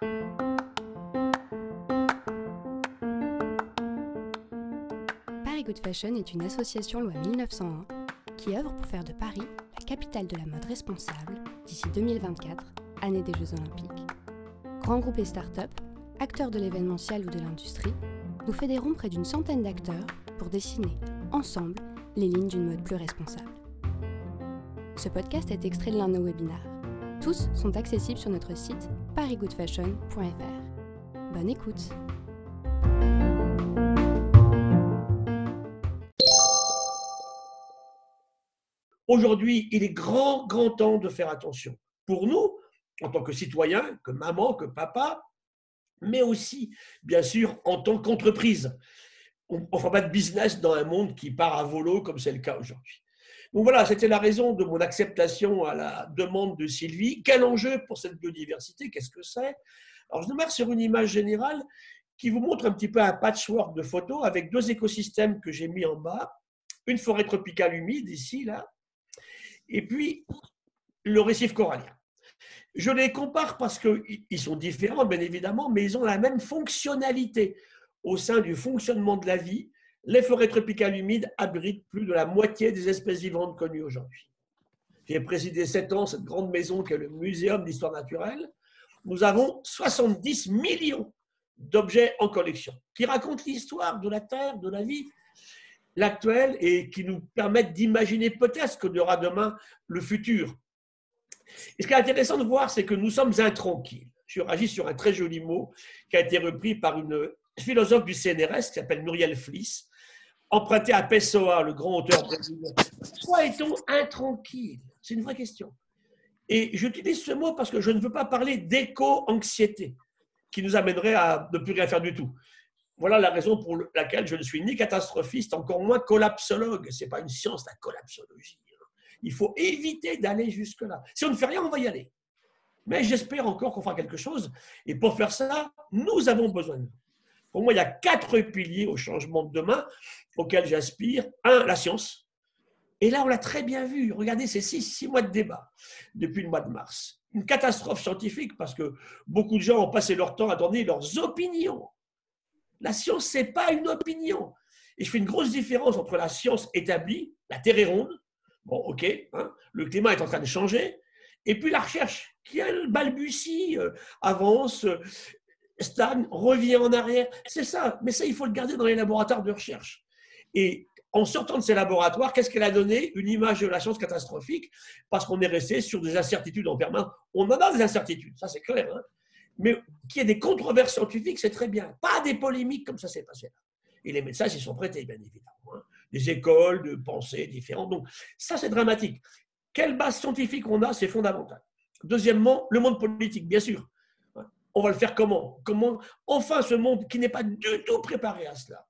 Paris Good Fashion est une association loi 1901 qui œuvre pour faire de Paris la capitale de la mode responsable d'ici 2024, année des Jeux Olympiques. Grand groupe et start-up, acteurs de l'événementiel ou de l'industrie, nous fédérons près d'une centaine d'acteurs pour dessiner, ensemble, les lignes d'une mode plus responsable. Ce podcast est extrait de l'un de nos webinaires. Tous sont accessibles sur notre site parigoodfashion.fr. Bonne écoute Aujourd'hui, il est grand, grand temps de faire attention. Pour nous, en tant que citoyens, que maman, que papa, mais aussi, bien sûr, en tant qu'entreprise. On ne fera pas de business dans un monde qui part à volo comme c'est le cas aujourd'hui. Voilà, c'était la raison de mon acceptation à la demande de Sylvie. Quel enjeu pour cette biodiversité? Qu'est-ce que c'est? Alors, je démarre sur une image générale qui vous montre un petit peu un patchwork de photos avec deux écosystèmes que j'ai mis en bas. Une forêt tropicale humide ici, là, et puis le récif corallien. Je les compare parce qu'ils sont différents, bien évidemment, mais ils ont la même fonctionnalité. Au sein du fonctionnement de la vie, les forêts tropicales humides abritent plus de la moitié des espèces vivantes connues aujourd'hui. J'ai présidé sept ans cette grande maison qui est le Muséum d'histoire naturelle. Nous avons 70 millions d'objets en collection qui racontent l'histoire de la Terre, de la vie, l'actuel et qui nous permettent d'imaginer peut-être ce que aura demain le futur. Et ce qui est intéressant de voir, c'est que nous sommes intranquilles. Je réagis sur un très joli mot qui a été repris par une philosophe du CNRS qui s'appelle Muriel Fliss, emprunté à Pessoa, le grand auteur brésilien. Pourquoi est-on intranquille? C'est une vraie question. Et j'utilise ce mot parce que je ne veux pas parler d'éco-anxiété qui nous amènerait à ne plus rien faire du tout. Voilà la raison pour laquelle je ne suis ni catastrophiste, encore moins collapsologue. Ce n'est pas une science, la collapsologie. Il faut éviter d'aller jusque-là. Si on ne fait rien, on va y aller. Mais j'espère encore qu'on fera quelque chose. Et pour faire ça, nous avons besoin de Pour moi, il y a quatre piliers au changement de demain auxquels j'aspire. Un, la science. Et là, on l'a très bien vu. Regardez ces six, mois de débat depuis le mois de mars. Une catastrophe scientifique parce que beaucoup de gens ont passé leur temps à donner leurs opinions la science, ce n'est pas une opinion. Et je fais une grosse différence entre la science établie, la Terre est ronde, bon, ok, hein, le climat est en train de changer, et puis la recherche, qui balbutie, euh, avance, stagne, revient en arrière. C'est ça, mais ça, il faut le garder dans les laboratoires de recherche. Et en sortant de ces laboratoires, qu'est-ce qu'elle a donné? Une image de la science catastrophique, parce qu'on est resté sur des incertitudes en permanence. On en a des incertitudes, ça c'est clair. Hein mais qu'il y ait des controverses scientifiques, c'est très bien. Pas des polémiques comme ça s'est passé là. Et les médecins s'y sont prêtés, bien évidemment. Hein. Des écoles de pensée différentes. Donc, ça, c'est dramatique. Quelle base scientifique on a, c'est fondamental. Deuxièmement, le monde politique, bien sûr. On va le faire comment? Comment, enfin, ce monde qui n'est pas du tout préparé à cela,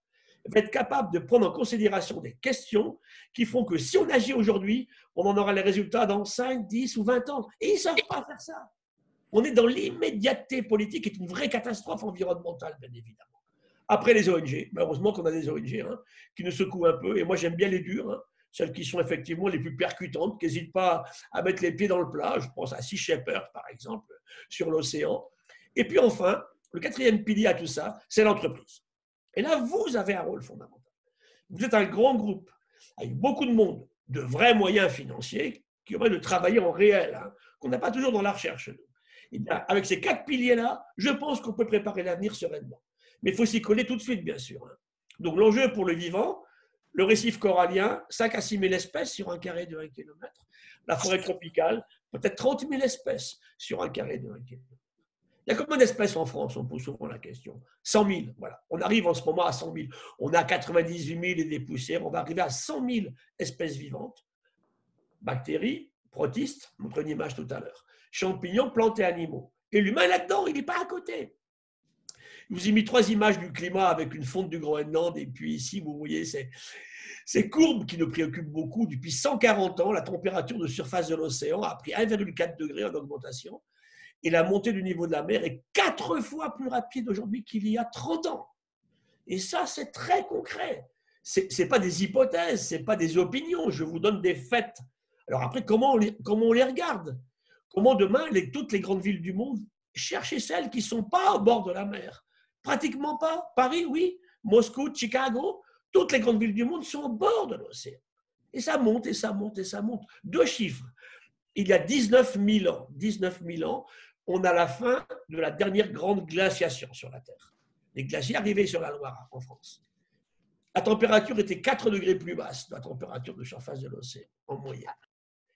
va être capable de prendre en considération des questions qui font que si on agit aujourd'hui, on en aura les résultats dans 5, 10 ou 20 ans. Et ils ne savent pas faire ça. On est dans l'immédiateté politique, qui est une vraie catastrophe environnementale, bien évidemment. Après les ONG, heureusement qu'on a des ONG hein, qui nous secouent un peu, et moi j'aime bien les dures, hein, celles qui sont effectivement les plus percutantes, qui n'hésitent pas à mettre les pieds dans le plat. Je pense à Sea Shepherd, par exemple, sur l'océan. Et puis enfin, le quatrième pilier à tout ça, c'est l'entreprise. Et là, vous avez un rôle fondamental. Vous êtes un grand groupe avec beaucoup de monde, de vrais moyens financiers qui auraient de travailler en réel, hein, qu'on n'a pas toujours dans la recherche. Eh avec ces quatre piliers-là, je pense qu'on peut préparer l'avenir sereinement. Mais il faut s'y coller tout de suite, bien sûr. Hein. Donc l'enjeu pour le vivant, le récif corallien, 5 à 6 000 espèces sur un carré de 1 km. La forêt tropicale, peut-être 30 000 espèces sur un carré de 1 km. Il y a combien d'espèces en France On pose souvent la question? 100 000, voilà. On arrive en ce moment à 100 000. On a 98 000 et des poussières. On va arriver à 100 000 espèces vivantes. Bactéries, protistes, on une image tout à l'heure champignons, plantes et animaux. Et l'humain là-dedans, il n'est pas à côté. Je vous ai mis trois images du climat avec une fonte du Groenland. Et puis ici, vous voyez ces courbes qui nous préoccupent beaucoup. Depuis 140 ans, la température de surface de l'océan a pris 1,4 degré en augmentation. Et la montée du niveau de la mer est quatre fois plus rapide aujourd'hui qu'il y a 30 ans. Et ça, c'est très concret. Ce n'est pas des hypothèses, ce n'est pas des opinions. Je vous donne des faits. Alors après, comment on les, les regarde? Comment demain, toutes les grandes villes du monde cherchez celles qui ne sont pas au bord de la mer? Pratiquement pas. Paris, oui. Moscou, Chicago, toutes les grandes villes du monde sont au bord de l'océan. Et ça monte, et ça monte, et ça monte. Deux chiffres. Il y a 19 000 ans, 19 000 ans, on a la fin de la dernière grande glaciation sur la Terre. Les glaciers arrivaient sur la Loire en France. La température était 4 degrés plus basse de la température de surface de l'océan en moyenne.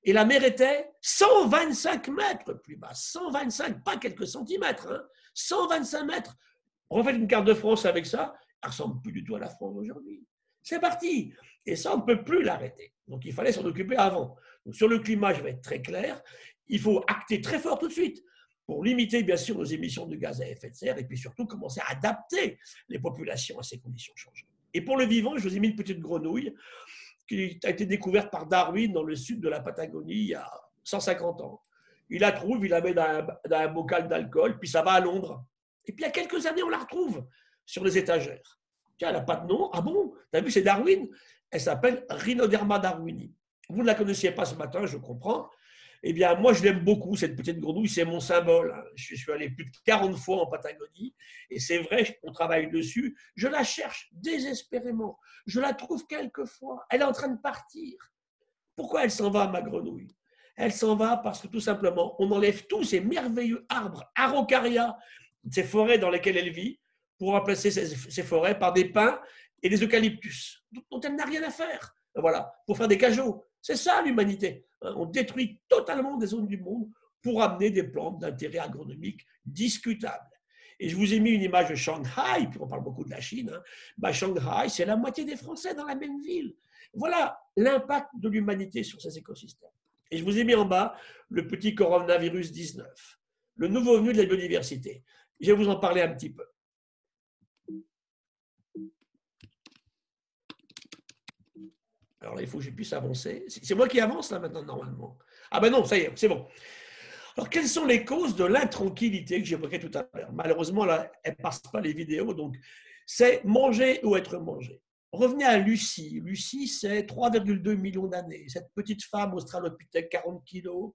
Et la mer était 125 mètres plus basse. 125, pas quelques centimètres, 125 hein. mètres. On refait une carte de France avec ça, elle ressemble plus du tout à la France aujourd'hui. C'est parti. Et ça, on ne peut plus l'arrêter. Donc il fallait s'en occuper avant. Sur le climat, je vais être très clair. Il faut acter très fort tout de suite pour limiter bien sûr nos émissions de gaz à effet de serre et puis surtout commencer à adapter les populations à ces conditions changeantes. Et pour le vivant, je vous ai mis une petite grenouille qui a été découverte par Darwin dans le sud de la Patagonie il y a 150 ans. Il la trouve, il la met dans un, bocal d'alcool, puis ça va à Londres. Et puis il y a quelques années, on la retrouve sur les étagères. Tiens, elle n'a pas de nom. Ah bon? Tu as vu, c'est Darwin? Elle s'appelle Rhinoderma darwini. Vous ne la connaissiez pas ce matin, je comprends. Eh bien, moi, je l'aime beaucoup, cette petite grenouille, c'est mon symbole. Je suis allé plus de 40 fois en Patagonie, et c'est vrai qu'on travaille dessus. Je la cherche désespérément. Je la trouve quelquefois. Elle est en train de partir. Pourquoi elle s'en va, ma grenouille? Elle s'en va parce que tout simplement, on enlève tous ces merveilleux arbres, araucaria, ces forêts dans lesquelles elle vit, pour remplacer ces, forêts par des pins et des eucalyptus, dont elle n'a rien à faire. Voilà, pour faire des cajots. C'est ça l'humanité. Hein, on détruit totalement des zones du monde pour amener des plantes d'intérêt agronomique discutables. Et je vous ai mis une image de Shanghai, puis on parle beaucoup de la Chine. Hein. Bah, Shanghai, c'est la moitié des Français dans la même ville. Voilà l'impact de l'humanité sur ces écosystèmes. Et je vous ai mis en bas le petit coronavirus 19, le nouveau venu de la biodiversité. Je vais vous en parler un petit peu. Alors là, il faut que je puisse avancer. C'est moi qui avance là maintenant, normalement. Ah ben non, ça y est, c'est bon. Alors, quelles sont les causes de l'intranquillité que j'évoquais tout à l'heure? Malheureusement, là, elles ne passent pas les vidéos, donc c'est manger ou être mangé. Revenez à Lucie. Lucie, c'est 3,2 millions d'années. Cette petite femme australopithèque, 40 kilos,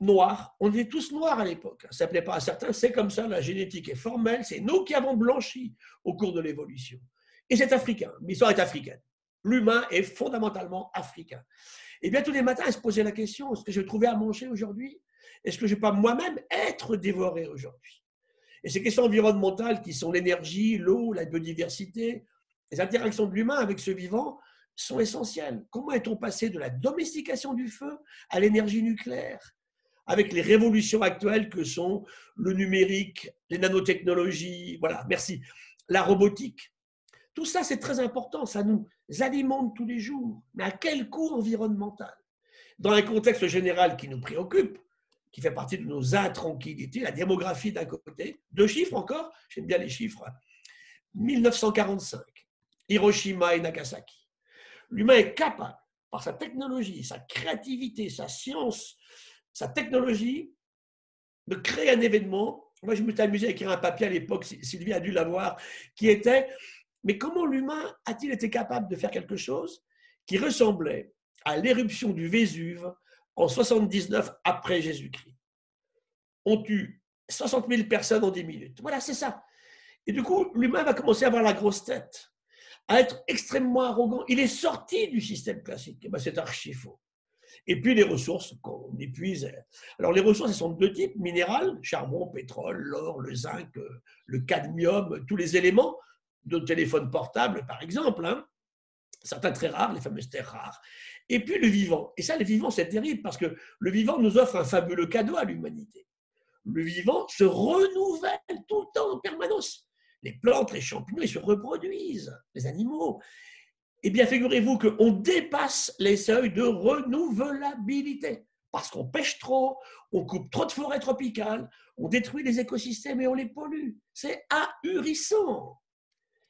noire. On était tous noirs à l'époque. Ça ne plaît pas à certains, c'est comme ça, la génétique est formelle. C'est nous qui avons blanchi au cours de l'évolution. Et c'est africain. L'histoire est africaine l'humain est fondamentalement africain. Et bien tous les matins, elle se posait la question, est-ce que je vais trouver à manger aujourd'hui? Est-ce que je vais pas moi-même être dévoré aujourd'hui? Et ces questions environnementales qui sont l'énergie, l'eau, la biodiversité, les interactions de l'humain avec ce vivant sont essentielles. Comment est-on passé de la domestication du feu à l'énergie nucléaire? Avec les révolutions actuelles que sont le numérique, les nanotechnologies, voilà, merci, la robotique. Tout ça, c'est très important, ça nous alimente tous les jours. Mais à quel coût environnemental? Dans un contexte général qui nous préoccupe, qui fait partie de nos intranquillités, la démographie d'un côté, deux chiffres encore, j'aime bien les chiffres, 1945, Hiroshima et Nagasaki. L'humain est capable, par sa technologie, sa créativité, sa science, sa technologie, de créer un événement. Moi, je me suis amusé à écrire un papier à l'époque, Sylvie a dû l'avoir, qui était mais comment l'humain a-t-il été capable de faire quelque chose qui ressemblait à l'éruption du Vésuve en 79 après Jésus-Christ? On tue 60 000 personnes en 10 minutes. Voilà, c'est ça. Et du coup, l'humain va commencer à avoir la grosse tête, à être extrêmement arrogant. Il est sorti du système classique. Eh ben, c'est archi faux. Et puis les ressources qu'on épuise. Alors les ressources, elles sont de deux types, minérales, charbon, pétrole, l'or, le zinc, le cadmium, tous les éléments de téléphone portable, par exemple, hein. certains très rares, les fameuses terres rares. Et puis le vivant. Et ça, le vivant, c'est terrible parce que le vivant nous offre un fabuleux cadeau à l'humanité. Le vivant se renouvelle tout le temps en permanence. Les plantes, les champignons, ils se reproduisent, les animaux. Eh bien, figurez-vous qu'on dépasse les seuils de renouvelabilité parce qu'on pêche trop, on coupe trop de forêts tropicales, on détruit les écosystèmes et on les pollue. C'est ahurissant.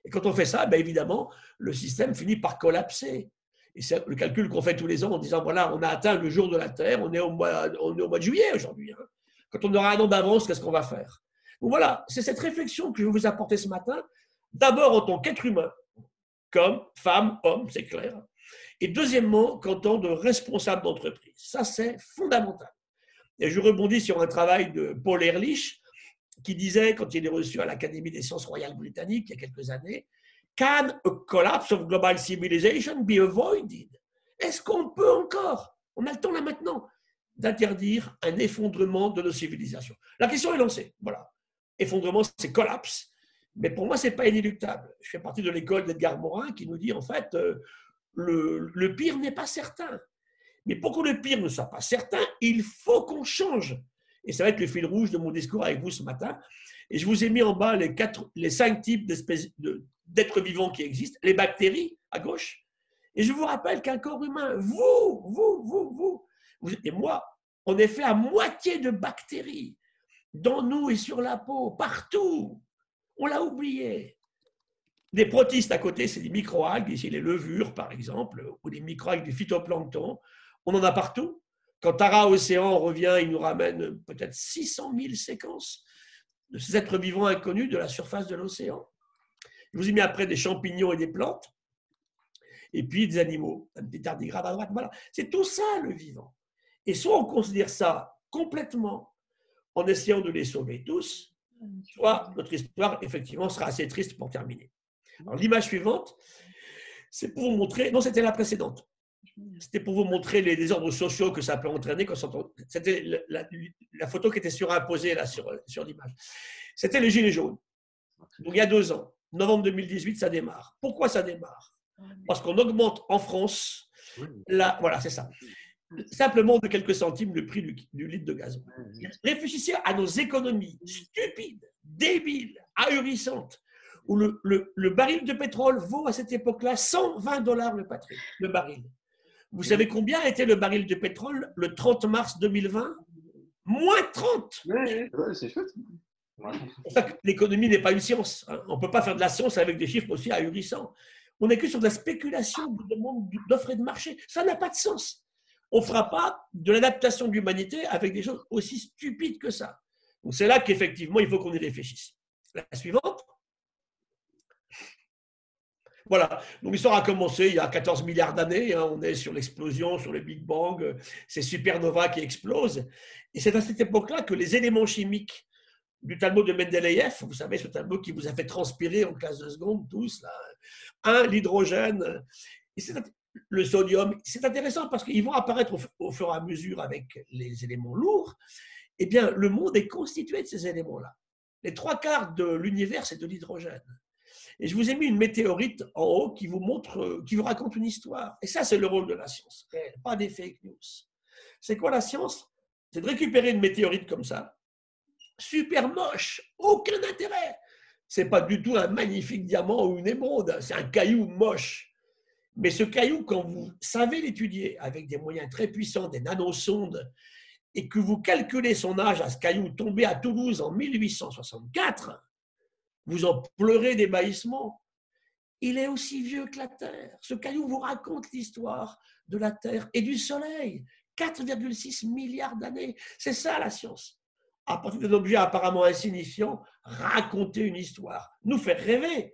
Et quand on fait ça, ben évidemment, le système finit par collapser. Et c'est le calcul qu'on fait tous les ans en disant, voilà, on a atteint le jour de la Terre, on est au mois, on est au mois de juillet aujourd'hui. Hein. Quand on aura un an d'avance, qu'est-ce qu'on va faire? Donc voilà, c'est cette réflexion que je vais vous apporter ce matin, d'abord en tant qu'être humain, comme femme, homme, c'est clair, et deuxièmement, qu'en tant que responsable d'entreprise. Ça, c'est fondamental. Et je rebondis sur un travail de Paul Ehrlich qui disait, quand il est reçu à l'Académie des sciences royales britanniques il y a quelques années, Can a collapse of global civilization be avoided? Est-ce qu'on peut encore, on a le temps là maintenant, d'interdire un effondrement de nos civilisations? La question est lancée. Voilà. Effondrement, c'est collapse. Mais pour moi, ce n'est pas inéluctable. Je fais partie de l'école d'Edgar Morin qui nous dit, en fait, euh, le, le pire n'est pas certain. Mais pour que le pire ne soit pas certain, il faut qu'on change. Et ça va être le fil rouge de mon discours avec vous ce matin. Et je vous ai mis en bas les, quatre, les cinq types d'êtres vivants qui existent. Les bactéries, à gauche. Et je vous rappelle qu'un corps humain, vous, vous, vous, vous, et moi, on est fait à moitié de bactéries. Dans nous et sur la peau, partout. On l'a oublié. Les protistes à côté, c'est des microalgues, ici les levures par exemple, ou les microalgues du phytoplancton. On en a partout. Quand Tara Océan revient, il nous ramène peut-être 600 000 séquences de ces êtres vivants inconnus de la surface de l'océan. Je vous ai mis après des champignons et des plantes, et puis des animaux, des tardigrades à droite. C'est tout ça le vivant. Et soit on considère ça complètement en essayant de les sauver tous, soit notre histoire, effectivement, sera assez triste pour terminer. L'image suivante, c'est pour vous montrer, non, c'était la précédente. C'était pour vous montrer les désordres sociaux que ça peut entraîner. C'était la, photo qui était surimposée là sur, l'image. C'était les Gilets jaunes. Donc, il y a deux ans, novembre 2018, ça démarre. Pourquoi ça démarre? Parce qu'on augmente en France, voilà, c'est ça, simplement de quelques centimes le prix du, litre de gazon. Réfléchissez à nos économies stupides, débiles, ahurissantes, où le, le, baril de pétrole vaut à cette époque-là 120 dollars le, le baril. Vous savez combien était le baril de pétrole le 30 mars 2020 Moins 30 C'est chouette. L'économie n'est pas une science. Hein. On ne peut pas faire de la science avec des chiffres aussi ahurissants. On n'est que sur de la spéculation de demande d'offres et de marché. Ça n'a pas de sens. On ne fera pas de l'adaptation de l'humanité avec des choses aussi stupides que ça. Donc c'est là qu'effectivement, il faut qu'on y réfléchisse. La suivante. Voilà, donc l'histoire a commencé il y a 14 milliards d'années, hein. on est sur l'explosion, sur le Big Bang, ces supernovas qui explosent. Et c'est à cette époque-là que les éléments chimiques du Talmud de Mendeleïev, vous savez, ce Talmud qui vous a fait transpirer en classe de seconde, tous, là, un, l'hydrogène, le sodium, c'est intéressant parce qu'ils vont apparaître au, fur et à mesure avec les éléments lourds. Eh bien, le monde est constitué de ces éléments-là. Les trois quarts de l'univers, c'est de l'hydrogène. Et je vous ai mis une météorite en haut qui vous montre, euh, qui vous raconte une histoire. Et ça, c'est le rôle de la science, pas des fake news. C'est quoi la science? C'est de récupérer une météorite comme ça, super moche, aucun intérêt. C'est pas du tout un magnifique diamant ou une émeraude, c'est un caillou moche. Mais ce caillou, quand vous savez l'étudier avec des moyens très puissants, des nanosondes, et que vous calculez son âge à ce caillou tombé à Toulouse en 1864, vous en pleurez d'ébahissement. Il est aussi vieux que la Terre. Ce caillou vous raconte l'histoire de la Terre et du Soleil. 4,6 milliards d'années. C'est ça la science. À partir d'un objet apparemment insignifiant, raconter une histoire, nous faire rêver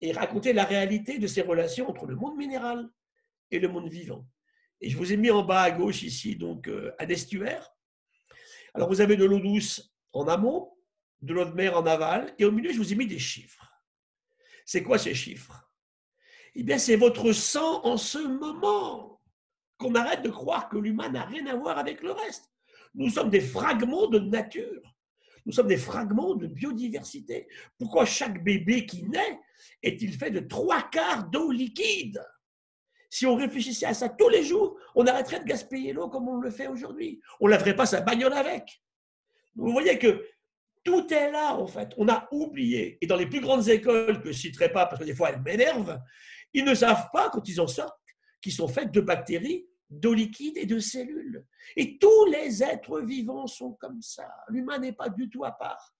et raconter la réalité de ces relations entre le monde minéral et le monde vivant. Et je vous ai mis en bas à gauche ici donc euh, un estuaire. Alors vous avez de l'eau douce en amont, de l'eau de mer en aval, et au milieu, je vous ai mis des chiffres. C'est quoi ces chiffres? Eh bien, c'est votre sang en ce moment. Qu'on arrête de croire que l'humain n'a rien à voir avec le reste. Nous sommes des fragments de nature. Nous sommes des fragments de biodiversité. Pourquoi chaque bébé qui naît est-il fait de trois quarts d'eau liquide? Si on réfléchissait à ça tous les jours, on arrêterait de gaspiller l'eau comme on le fait aujourd'hui. On ne laverait pas sa bagnole avec. Vous voyez que tout est là, en fait. On a oublié. Et dans les plus grandes écoles, que je ne citerai pas parce que des fois elles m'énervent, ils ne savent pas, quand ils en sortent, qu'ils sont faits de bactéries, d'eau liquide et de cellules. Et tous les êtres vivants sont comme ça. L'humain n'est pas du tout à part.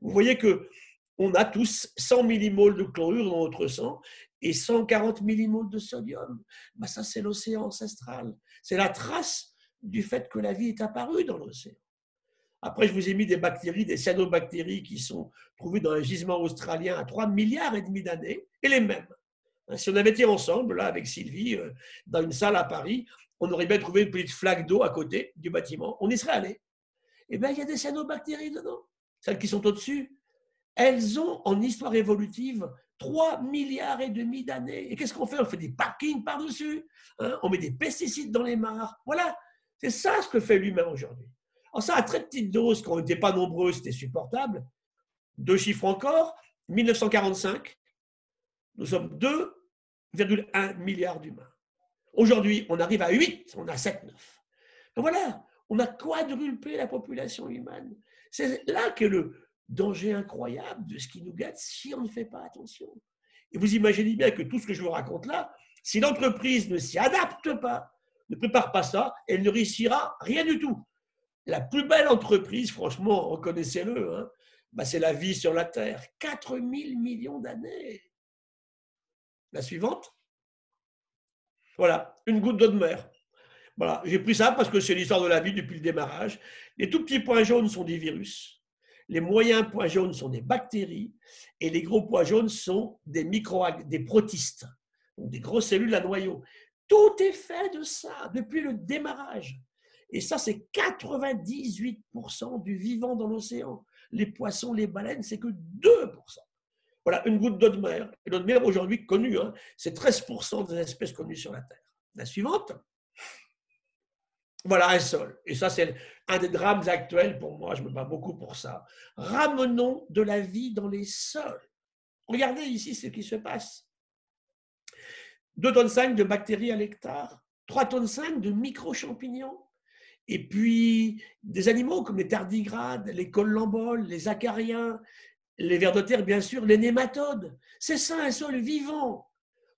Vous voyez que on a tous 100 millimoles de chlorure dans notre sang et 140 millimoles de sodium. Ben ça, c'est l'océan ancestral. C'est la trace du fait que la vie est apparue dans l'océan. Après, je vous ai mis des bactéries, des cyanobactéries qui sont trouvées dans un gisement australien à 3 milliards et demi d'années, et les mêmes. Hein, si on avait été ensemble, là, avec Sylvie, euh, dans une salle à Paris, on aurait bien trouvé une petite flaque d'eau à côté du bâtiment. On y serait allé. eh bien, il y a des cyanobactéries dedans, celles qui sont au-dessus. Elles ont, en histoire évolutive, 3 milliards et demi d'années. Et qu'est-ce qu'on fait? On fait des parkings par-dessus, hein. on met des pesticides dans les mares. Voilà, c'est ça ce que fait l'humain aujourd'hui. Alors ça, à très petite dose, quand on n'était pas nombreux, c'était supportable. Deux chiffres encore, 1945, nous sommes 2,1 milliards d'humains. Aujourd'hui, on arrive à 8, on a 7, 9. voilà, on a quadruplé la population humaine. C'est là que le danger incroyable de ce qui nous gâte si on ne fait pas attention. Et vous imaginez bien que tout ce que je vous raconte là, si l'entreprise ne s'y adapte pas, ne prépare pas ça, elle ne réussira rien du tout. La plus belle entreprise, franchement, reconnaissez-le, hein, bah, c'est la vie sur la Terre. 4 000 millions d'années. La suivante. Voilà, une goutte d'eau de mer. Voilà, j'ai pris ça parce que c'est l'histoire de la vie depuis le démarrage. Les tout petits points jaunes sont des virus. Les moyens points jaunes sont des bactéries. Et les gros points jaunes sont des microalgues, des protistes, donc des grosses cellules à noyaux. Tout est fait de ça depuis le démarrage. Et ça, c'est 98% du vivant dans l'océan. Les poissons, les baleines, c'est que 2%. Voilà, une goutte d'eau de mer. L'eau de mer, aujourd'hui connue, hein, c'est 13% des espèces connues sur la Terre. La suivante. Voilà un sol. Et ça, c'est un des drames actuels pour moi. Je me bats beaucoup pour ça. Ramenons de la vie dans les sols. Regardez ici ce qui se passe. 2 tonnes 5 de bactéries à l'hectare, 3 tonnes 5 de micro-champignons, et puis des animaux comme les tardigrades, les collemboles, les acariens, les vers de terre, bien sûr, les nématodes. C'est ça un sol vivant.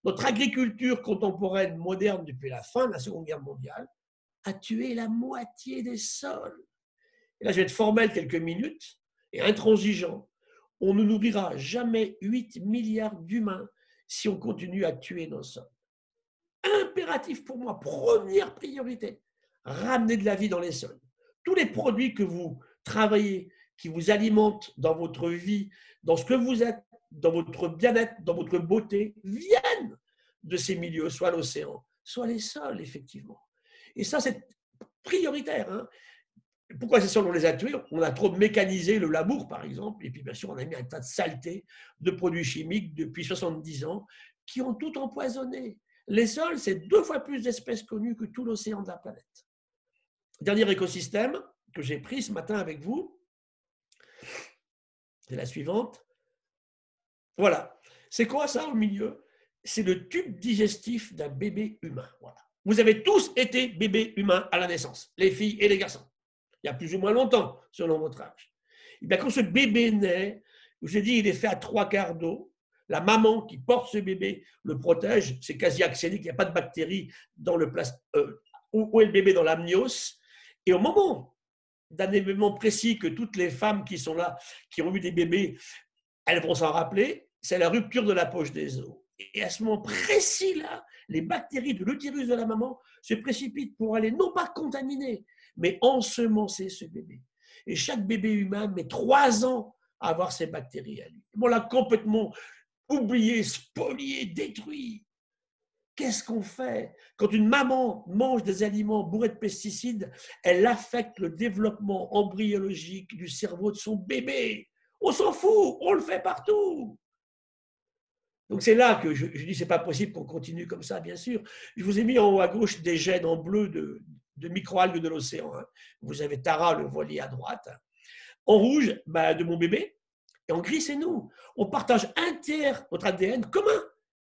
Notre agriculture contemporaine moderne depuis la fin de la Seconde Guerre mondiale a tué la moitié des sols. Et là, je vais être formel quelques minutes et intransigeant. On ne nourrira jamais 8 milliards d'humains si on continue à tuer nos sols. Impératif pour moi, première priorité, ramener de la vie dans les sols. Tous les produits que vous travaillez, qui vous alimentent dans votre vie, dans ce que vous êtes, dans votre bien-être, dans votre beauté, viennent de ces milieux, soit l'océan, soit les sols, effectivement. Et ça, c'est prioritaire. Hein. Pourquoi ces sols, on les a tués On a trop mécanisé le labour, par exemple, et puis bien sûr, on a mis un tas de saletés, de produits chimiques depuis 70 ans, qui ont tout empoisonné. Les sols, c'est deux fois plus d'espèces connues que tout l'océan de la planète. Dernier écosystème que j'ai pris ce matin avec vous, c'est la suivante. Voilà. C'est quoi ça au milieu? C'est le tube digestif d'un bébé humain. Voilà. Vous avez tous été bébés humains à la naissance, les filles et les garçons. Il y a plus ou moins longtemps, selon votre âge. Eh quand ce bébé naît, je vous ai dit, il est fait à trois quarts d'eau. La maman qui porte ce bébé le protège. C'est quasi axénique, il n'y a pas de bactéries dans le plastique. Euh, où est le bébé? Dans l'amnios Et au moment d'un événement précis que toutes les femmes qui sont là, qui ont eu des bébés, elles vont s'en rappeler, c'est la rupture de la poche des os. Et à ce moment précis-là, les bactéries de l'utérus de la maman se précipitent pour aller non pas contaminer, mais ensemencer ce bébé. Et chaque bébé humain met trois ans à avoir ces bactéries à lui. On l'a complètement oublié, spolié, détruit. Qu'est-ce qu'on fait? Quand une maman mange des aliments bourrés de pesticides, elle affecte le développement embryologique du cerveau de son bébé. On s'en fout, on le fait partout. Donc c'est là que je, dis c'est pas possible qu'on continue comme ça, bien sûr. Je vous ai mis en haut à gauche des gènes en bleu de, de microalgues de l'océan. Hein. Vous avez Tara, le voilier à droite. En rouge, bah, de mon bébé. Et en gris, c'est nous. On partage un tiers notre ADN commun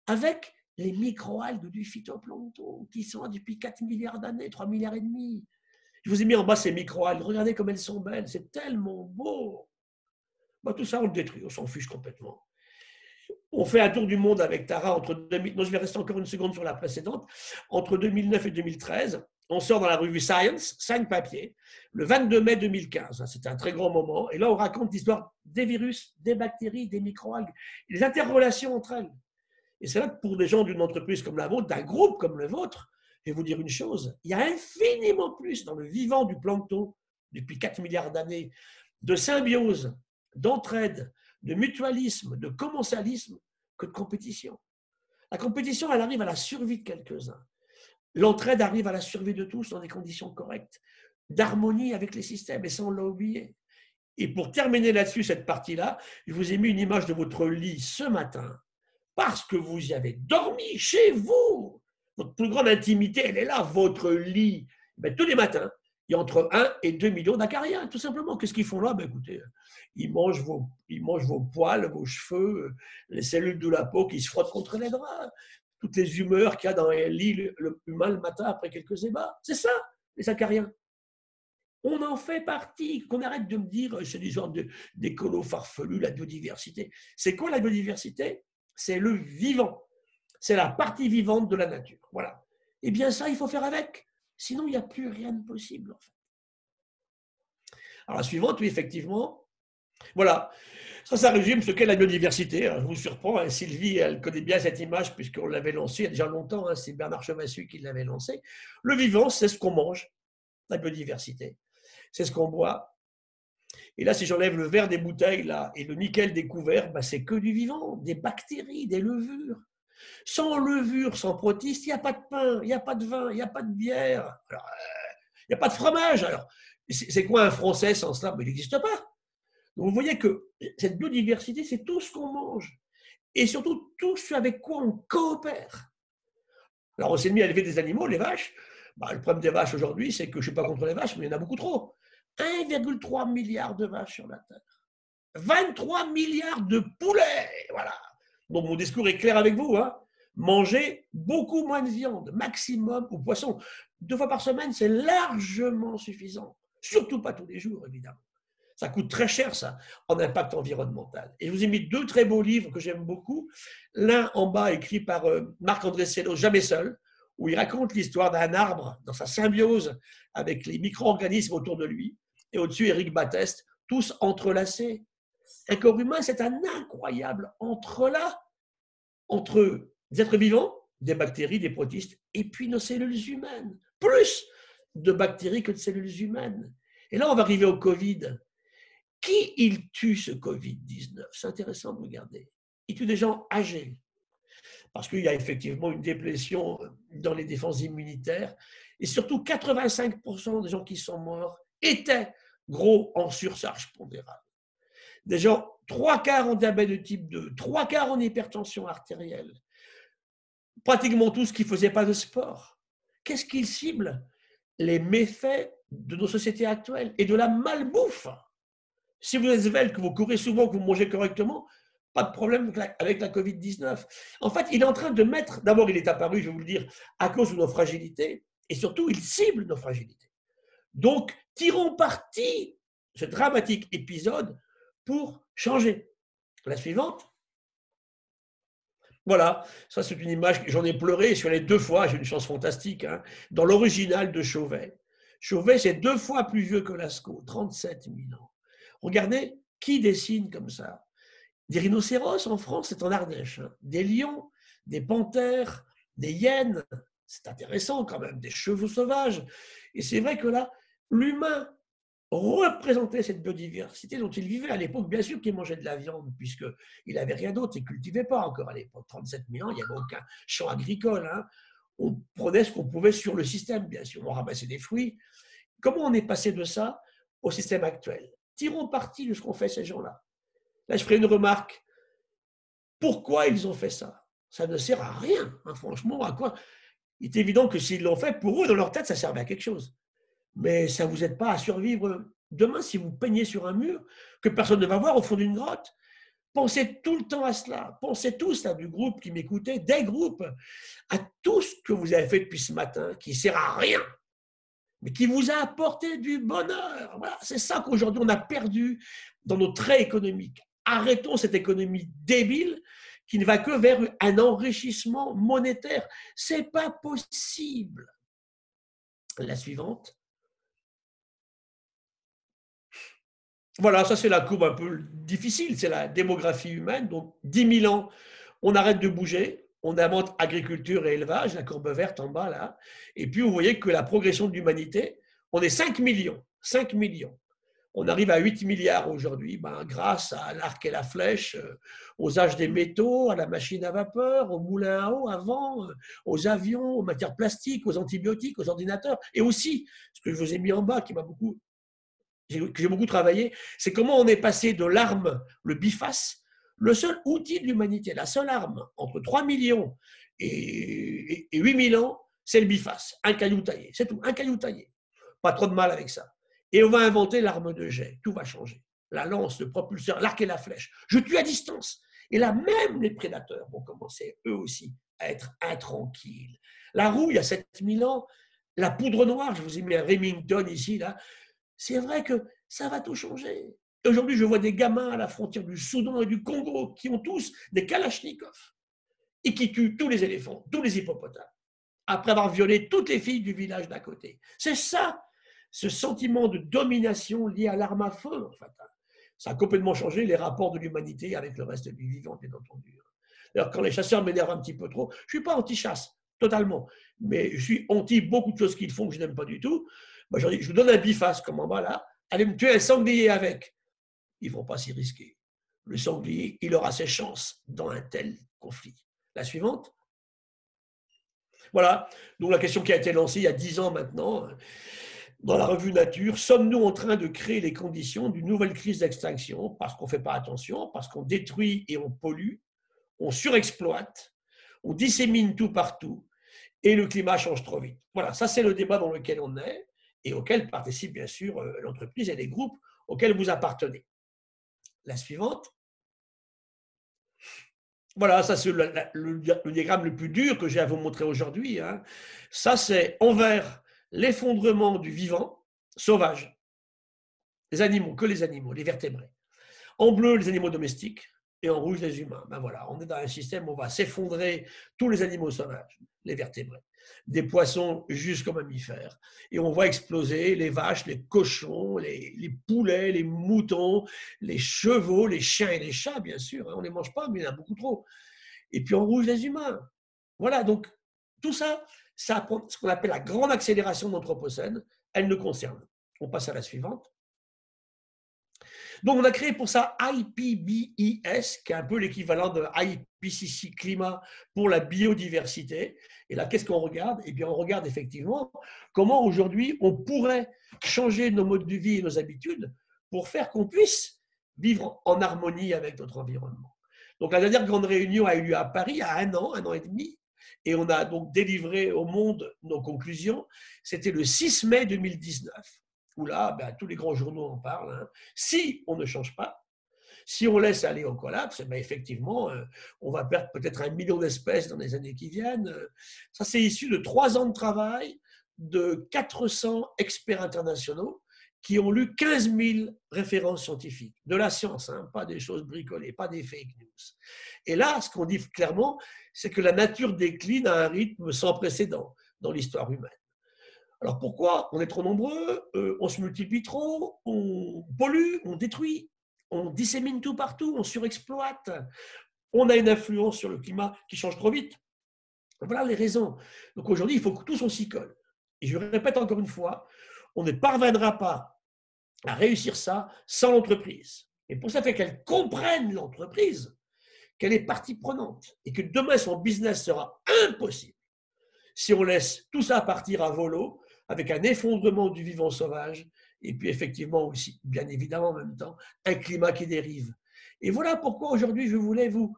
avec les microalgues du phytoplancton qui sont là depuis 4 milliards d'années, 3 milliards et demi. Je vous ai mis en bas ces microalgues. Regardez comme elles sont belles. C'est tellement beau. Bah, tout ça, on le détruit. On s'en complètement. On fait un tour du monde avec Tara entre 2000, non, je vais rester encore une seconde sur la précédente, entre 2009 et 2013. On sort dans la revue Science, cinq papiers, le 22 mai 2015. C'était un très grand moment. Et là, on raconte l'histoire des virus, des bactéries, des microalgues, les interrelations entre elles. Et c'est là que pour des gens d'une entreprise comme la vôtre, d'un groupe comme le vôtre, je vais vous dire une chose, il y a infiniment plus dans le vivant du plancton depuis 4 milliards d'années de symbiose, d'entraide, de mutualisme, de commensalisme que de compétition. La compétition, elle arrive à la survie de quelques-uns. L'entraide arrive à la survie de tous dans des conditions correctes. d'harmonie avec les systèmes, et ça, on l'a oublié. Et pour terminer là-dessus, cette partie-là, je vous ai mis une image de votre lit ce matin, parce que vous y avez dormi chez vous. Votre plus grande intimité, elle est là, votre lit. Ben, tous les matins, il y a entre 1 et 2 millions d'acariens, tout simplement. Qu'est-ce qu'ils font là? Ben, Écoutez, ils mangent, vos, ils mangent vos poils, vos cheveux, les cellules de la peau qui se frottent contre les draps, toutes les humeurs qu'il y a dans un lit humain le matin après quelques ébats. C'est ça, les acariens. On en fait partie. Qu'on arrête de me dire, c'est du genre d'écolo farfelu, la biodiversité. C'est quoi la biodiversité? C'est le vivant. C'est la partie vivante de la nature. Voilà. Eh bien, ça, il faut faire avec. Sinon, il n'y a plus rien de possible, en fait. Alors, la suivante, oui, effectivement. Voilà. Ça, ça résume ce qu'est la biodiversité. Je vous surprends, hein, Sylvie, elle connaît bien cette image puisqu'on l'avait lancée il y a déjà longtemps. Hein, c'est Bernard Chemassu qui l'avait lancée. Le vivant, c'est ce qu'on mange, la biodiversité c'est ce qu'on boit. Et là, si j'enlève le verre des bouteilles là, et le nickel des couverts, bah, c'est que du vivant, des bactéries, des levures. Sans levure, sans protistes, il n'y a pas de pain, il n'y a pas de vin, il n'y a pas de bière, euh, il n'y a pas de fromage. Alors, c'est quoi un français sans cela? Il n'existe pas. Donc, vous voyez que cette biodiversité, c'est tout ce qu'on mange. Et surtout, tout ce avec quoi on coopère. Alors, on s'est mis à élever des animaux, les vaches. Bah, le problème des vaches aujourd'hui, c'est que je ne suis pas contre les vaches, mais il y en a beaucoup trop. 1,3 milliard de vaches sur la Terre. 23 milliards de poulets. Voilà. Donc mon discours est clair avec vous. Hein. Beaucoup moins de viande, maximum, ou poisson. Deux fois par semaine, c'est largement suffisant. Surtout pas tous les jours, évidemment. Ça coûte très cher, ça, en impact environnemental. Et je vous ai mis deux très beaux livres que j'aime beaucoup. L'un en bas, écrit par euh, Marc-André Sello, Jamais seul, où il raconte l'histoire d'un arbre dans sa symbiose avec les micro-organismes autour de lui. Et au-dessus, Éric Batteste, tous entrelacés. Un corps humain, c'est un incroyable entrelac entre des êtres vivants, des bactéries, des protistes, et puis nos cellules humaines. Plus de bactéries que de cellules humaines. Et là, on va arriver au Covid. Qui il tue ce Covid-19 C'est intéressant de regarder. Il tue des gens âgés, parce qu'il y a effectivement une déplétion dans les défenses immunitaires. Et surtout, 85% des gens qui sont morts étaient gros en surcharge pondérale. Des gens, trois quarts en diabète de type 2, trois quarts en hypertension artérielle, pratiquement tous qui ne faisaient pas de sport. Qu'est-ce qu'ils ciblent? Les méfaits de nos sociétés actuelles et de la malbouffe. Si vous êtes svelte, que vous courez souvent, que vous mangez correctement, pas de problème avec la Covid-19. En fait, il est en train de mettre, d'abord, il est apparu, je vais vous le dire, à cause de nos fragilités, et surtout, il cible nos fragilités. Donc, tirons parti ce dramatique épisode pour changer. La suivante. Voilà, ça c'est une image, j'en ai pleuré sur les deux fois, j'ai une chance fantastique, hein, dans l'original de Chauvet. Chauvet, c'est deux fois plus vieux que Lascaux, 37 000 ans. Regardez qui dessine comme ça des rhinocéros en France, c'est en Ardèche. Hein. Des lions, des panthères, des hyènes. C'est intéressant quand même, des chevaux sauvages. Et c'est vrai que là, l'humain représentait cette biodiversité dont il vivait à l'époque. Bien sûr qu'il mangeait de la viande, puisqu'il n'avait rien d'autre, il ne cultivait pas encore à l'époque. 37 000 ans, il n'y avait aucun champ agricole. Hein. On prenait ce qu'on pouvait sur le système, bien sûr. On ramassait des fruits. Comment on est passé de ça au système actuel? Tirons parti de ce qu'ont fait ces gens-là. Là, je ferai une remarque. Pourquoi ils ont fait ça? Ça ne sert à rien, hein, franchement. À quoi? Il est évident que s'ils l'ont fait, pour eux, dans leur tête, ça servait à quelque chose. Mais ça ne vous aide pas à survivre demain si vous peignez sur un mur que personne ne va voir au fond d'une grotte. Pensez tout le temps à cela. Pensez tous, là, du groupe qui m'écoutait, des groupes, à tout ce que vous avez fait depuis ce matin qui ne sert à rien, mais qui vous a apporté du bonheur. Voilà, c'est ça qu'aujourd'hui on a perdu dans nos traits économiques. Arrêtons cette économie débile qui ne va que vers un enrichissement monétaire. C'est pas possible. La suivante. Voilà, ça c'est la courbe un peu difficile, c'est la démographie humaine. Donc 10 000 ans, on arrête de bouger, on invente agriculture et élevage, la courbe verte en bas là. Et puis vous voyez que la progression de l'humanité, on est 5 millions. 5 millions On arrive à 8 milliards aujourd'hui, ben, grâce à l'arc et la flèche, euh, aux âges des métaux, à la machine à vapeur, aux moulins à eau avant, euh, aux avions, aux matières plastiques, aux antibiotiques, aux ordinateurs, et aussi, ce que je vous ai mis en bas, qui m'a beaucoup, que j'ai beaucoup travaillé, c'est comment on est passé de l'arme, le biface, le seul outil de l'humanité, la seule arme entre 3 millions et, 8 000 ans, c'est le biface, un caillou taillé, c'est tout, un caillou taillé. Pas trop de mal avec ça. Et on va inventer l'arme de jet, tout va changer. La lance, le propulseur, l'arc et la flèche. Je tue à distance. Et là, même les prédateurs vont commencer, eux aussi, à être intranquilles. La roue, il y a 7000 ans, la poudre noire, je vous ai mis un Remington ici, là, c'est vrai que ça va tout changer. Aujourd'hui, je vois des gamins à la frontière du Soudan et du Congo qui ont tous des kalachnikovs et qui tuent tous les éléphants, tous les hippopotames, après avoir violé toutes les filles du village d'à côté. C'est ça, ce sentiment de domination lié à l'arme à feu, en fait. Ça a complètement changé les rapports de l'humanité avec le reste du vivant, bien entendu. Alors, quand les chasseurs m'énervent un petit peu trop, je ne suis pas anti-chasse, totalement, mais je suis anti beaucoup de choses qu'ils font que je n'aime pas du tout. Moi, je, je vous donne un biface comme en bas là, allez me tuer un sanglier avec ils ne vont pas s'y risquer. Le sanglier, il aura ses chances dans un tel conflit. La suivante Voilà, donc la question qui a été lancée il y a dix ans maintenant, dans la revue Nature, sommes-nous en train de créer les conditions d'une nouvelle crise d'extinction parce qu'on ne fait pas attention, parce qu'on détruit et on pollue, on surexploite, on dissémine tout partout et le climat change trop vite? Voilà, ça c'est le débat dans lequel on est et auquel participent bien sûr euh, l'entreprise et les groupes auxquels vous appartenez la suivante. Voilà, ça c'est le, diagramme le plus dur que j'ai à vous montrer aujourd'hui. Hein. Ça c'est envers l'effondrement du vivant sauvage. Les animaux, que les animaux, les vertébrés. En bleu, les animaux domestiques et en rouge, les humains. Ben voilà, on est dans un système où on va s'effondrer tous les animaux sauvages, les vertébrés des poissons jusqu'aux mammifères. Et on voit exploser les vaches, les cochons, les, poulets, les moutons, les chevaux, les chiens et les chats, bien sûr. Hein. On ne les mange pas, mais il y en a beaucoup trop. Et puis on rouge les humains. Voilà, donc tout ça, ça ce qu'on appelle la grande accélération de l'Anthropocène, elle nous concerne. On passe à la suivante. Donc, on a créé pour ça IPBES, qui est un peu l'équivalent de IPCC climat pour la biodiversité. Et là, qu'est-ce qu'on regarde? Eh bien, on regarde effectivement comment aujourd'hui on pourrait changer nos modes de vie et nos habitudes pour faire qu'on puisse vivre en harmonie avec notre environnement. Donc, la dernière grande réunion a eu lieu à Paris il y a un an, un an et demi, et on a donc délivré au monde nos conclusions. C'était le 6 mai 2019 où là, ben, tous les grands journaux en parlent. Hein. Si on ne change pas, si on laisse aller au collapse, ben, effectivement, euh, on va perdre peut-être un million d'espèces dans les années qui viennent. Ça, c'est issu de trois ans de travail de 400 experts internationaux qui ont lu 15 000 références scientifiques, de la science, hein, pas des choses bricolées, pas des fake news. Et là, ce qu'on dit clairement, c'est que la nature décline à un rythme sans précédent dans l'histoire humaine. Alors pourquoi On est trop nombreux, euh, on se multiplie trop, on pollue, on détruit, on dissémine tout partout, on surexploite, on a une influence sur le climat qui change trop vite. Voilà les raisons. Donc aujourd'hui, il faut que tous on s'y colle. Et je répète encore une fois, on ne parviendra pas à réussir ça sans l'entreprise. Et pour ça, fait qu'elle comprenne l'entreprise, qu'elle est partie prenante et que demain son business sera impossible si on laisse tout ça partir à volo avec un effondrement du vivant sauvage, et puis effectivement aussi, bien évidemment en même temps, un climat qui dérive. Et voilà pourquoi aujourd'hui je voulais vous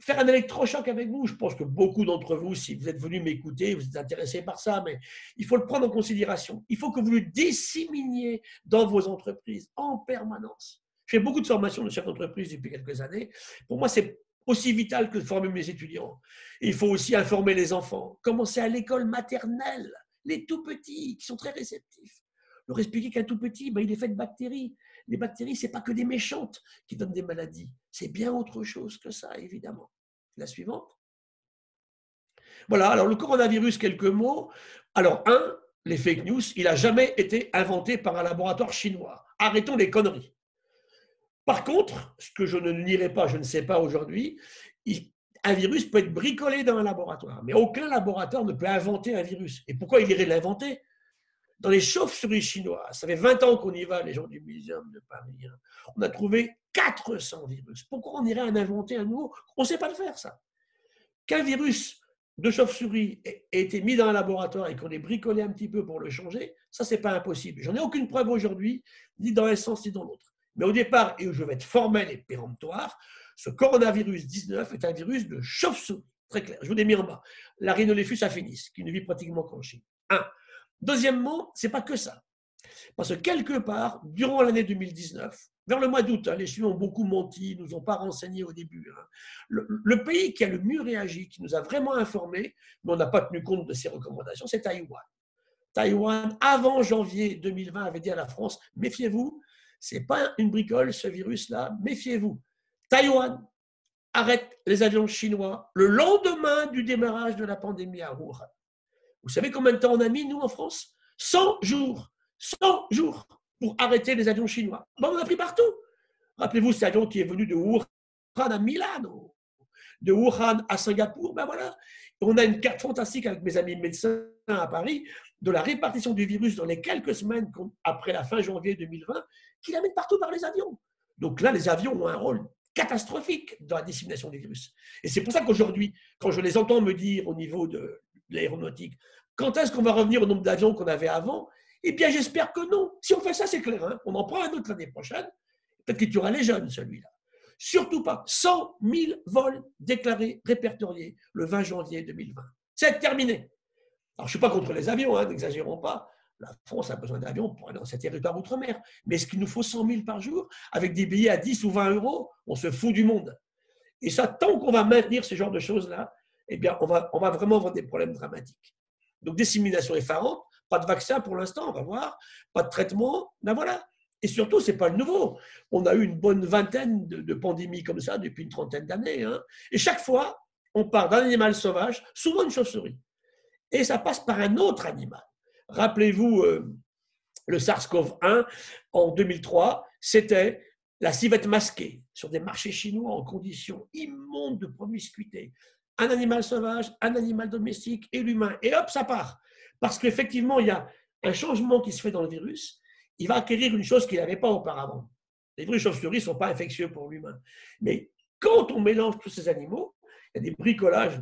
faire un électrochoc avec vous. Je pense que beaucoup d'entre vous, si vous êtes venus m'écouter, vous êtes intéressés par ça, mais il faut le prendre en considération. Il faut que vous le disséminiez dans vos entreprises en permanence. Je fais beaucoup de formations de chefs d'entreprise depuis quelques années. Pour moi, c'est aussi vital que de former mes étudiants. il faut aussi informer les enfants. Commencer à l'école maternelle les tout petits qui sont très réceptifs. Expliquer qu'un tout petit, ben, il est fait de bactéries. Les bactéries, ce n'est pas que des méchantes qui donnent des maladies. C'est bien autre chose que ça, évidemment. La suivante. Voilà, alors le coronavirus, quelques mots. Alors, un, les fake news, il n'a jamais été inventé par un laboratoire chinois. Arrêtons les conneries. Par contre, ce que je ne nierai pas, je ne sais pas aujourd'hui, un virus peut être bricolé dans un laboratoire, mais aucun laboratoire ne peut inventer un virus. Et pourquoi il irait l'inventer? Dans les chauves-souris chinoises, ça fait 20 ans qu'on y va, les gens du Muséum de Paris, hein, on a trouvé 400 virus. Pourquoi on irait en inventer un nouveau? On ne sait pas le faire, ça. Qu'un virus de chauve-souris ait été mis dans un laboratoire et qu'on ait bricolé un petit peu pour le changer, ça, c'est pas impossible. J'en ai aucune preuve aujourd'hui, ni dans un sens ni dans l'autre. Mais au départ, et où je vais être formel et péremptoire, ce coronavirus 19 est un virus de chauve-souris. Très clair. Je vous l'ai mis en bas. La rhinoléphus affinis, qui ne vit pratiquement qu'en Chine. Un. Deuxièmement, c'est pas que ça. Parce que quelque part, durant l'année 2019, vers le mois d'août, hein, les Chinois ont beaucoup menti, nous ont pas renseigné au début. Hein. Le, pays qui a le mieux réagi, qui nous a vraiment informés, mais on n'a pas tenu compte de ses recommandations, c'est Taïwan. Taïwan, avant janvier 2020, avait dit à la France méfiez-vous, c'est pas une bricole ce virus-là, méfiez-vous. Taïwan arrête les avions chinois le lendemain du démarrage de la pandémie à Wuhan. Vous savez combien de temps on a mis, nous, en France? 100 jours. 100 jours pour arrêter les avions chinois. Bon, on a pris partout. Rappelez-vous cet avion qui est venu de Wuhan à Milano, de Wuhan à Singapour. Ben voilà. On a une carte fantastique avec mes amis médecins à Paris de la répartition du virus dans les quelques semaines après la fin janvier 2020 qui l'amène partout par les avions. Donc là, les avions ont un rôle catastrophique dans la dissémination du virus. Et c'est pour ça qu'aujourd'hui, quand je les entends me dire au niveau de l'aéronautique, quand est-ce qu'on va revenir au nombre d'avions qu'on avait avant? Eh bien, j'espère que non. Si on fait ça, c'est clair. Hein. on en prend un autre l'année prochaine. Peut-être qu'il aura les jeunes, celui-là. Surtout pas. 100 000 vols déclarés, répertoriés le 20 janvier 2020. C'est terminé. Alors, je ne suis pas contre les avions, hein, n'exagérons pas. La France a besoin d'avions pour aller dans ses territoires outre-mer. Mais est-ce qu'il nous faut 100 000 par jour avec des billets à 10 ou 20 euros? On se fout du monde. Et ça, tant qu'on va maintenir ce genre de choses-là, eh bien, on va, vraiment avoir des problèmes dramatiques. Donc, dissémination effarante, pas de vaccin pour l'instant, on va voir, pas de traitement, ben voilà. Et surtout, ce n'est pas le nouveau. On a eu une bonne vingtaine de, pandémies comme ça depuis une trentaine d'années. Hein. Et chaque fois, on part d'un animal sauvage, souvent une chauve-souris. Et ça passe par un autre animal. Rappelez-vous, euh, le SARS-CoV-1, en 2003, c'était la civette masquée sur des marchés chinois en conditions immondes de promiscuité. Un animal sauvage, un animal domestique et l'humain. Et hop, ça part. Parce qu'effectivement, il y a un changement qui se fait dans le virus. Il va acquérir une chose qu'il n'avait pas auparavant. Les virus chauves-souris ne sont pas infectieux pour l'humain. Mais quand on mélange tous ces animaux, il y a des bricolages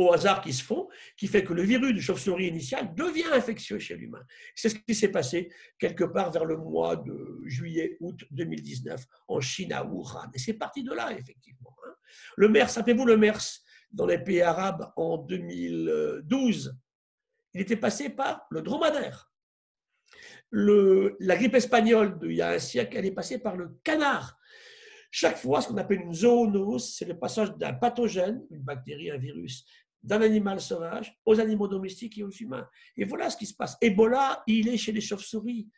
au hasard qui se font, qui fait que le virus de chauve-souris initial devient infectieux chez l'humain. C'est ce qui s'est passé quelque part vers le mois de juillet-août 2019 en Chine à Wuhan. Et c'est parti de là, effectivement. Hein. Le MERS, rappelez-vous le MERS dans les pays arabes en 2012, il était passé par le dromadaire. La grippe espagnole d'il y a un siècle, elle est passée par le canard. Chaque fois, ce qu'on appelle une zoonose, c'est le passage d'un pathogène, une bactérie, un virus, d'un animal sauvage aux animaux domestiques et aux humains. Et voilà ce qui se passe. Ebola, il est chez les chauves-souris.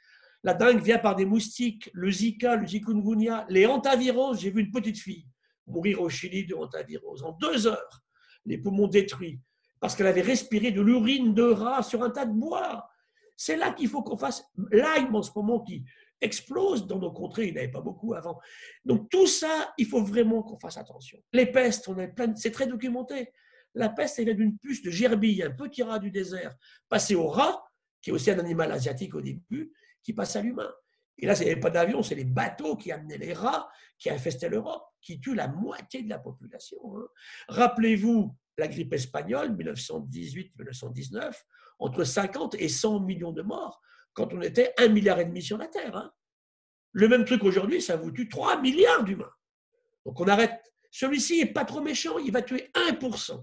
La dengue vient par des moustiques, le Zika, le chikungunya, les hantaviroses. J'ai vu une petite fille mourir au Chili de hantavirose en deux heures, les poumons détruits, parce qu'elle avait respiré de l'urine de rat sur un tas de bois. C'est là qu'il faut qu'on fasse l'ail en ce moment qui explose dans nos contrées, il n'y avait pas beaucoup avant. Donc tout ça, il faut vraiment qu'on fasse attention. Les pestes, on est plein, c'est très documenté. La peste, elle vient d'une puce de gerbille, un petit rat du désert, passé au rat, qui est aussi un animal asiatique au début, qui passe à l'humain. Et là, ce n'est pas d'avion, c'est les bateaux qui amenaient les rats, qui infestaient l'Europe, qui tuent la moitié de la population. Hein. Rappelez-vous la grippe espagnole, 1918-1919, entre 50 et 100 millions de morts, quand on était un milliard et demi sur la Terre. Hein. Le même truc aujourd'hui, ça vous tue 3 milliards d'humains. Donc on arrête. Celui-ci n'est pas trop méchant, il va tuer 1%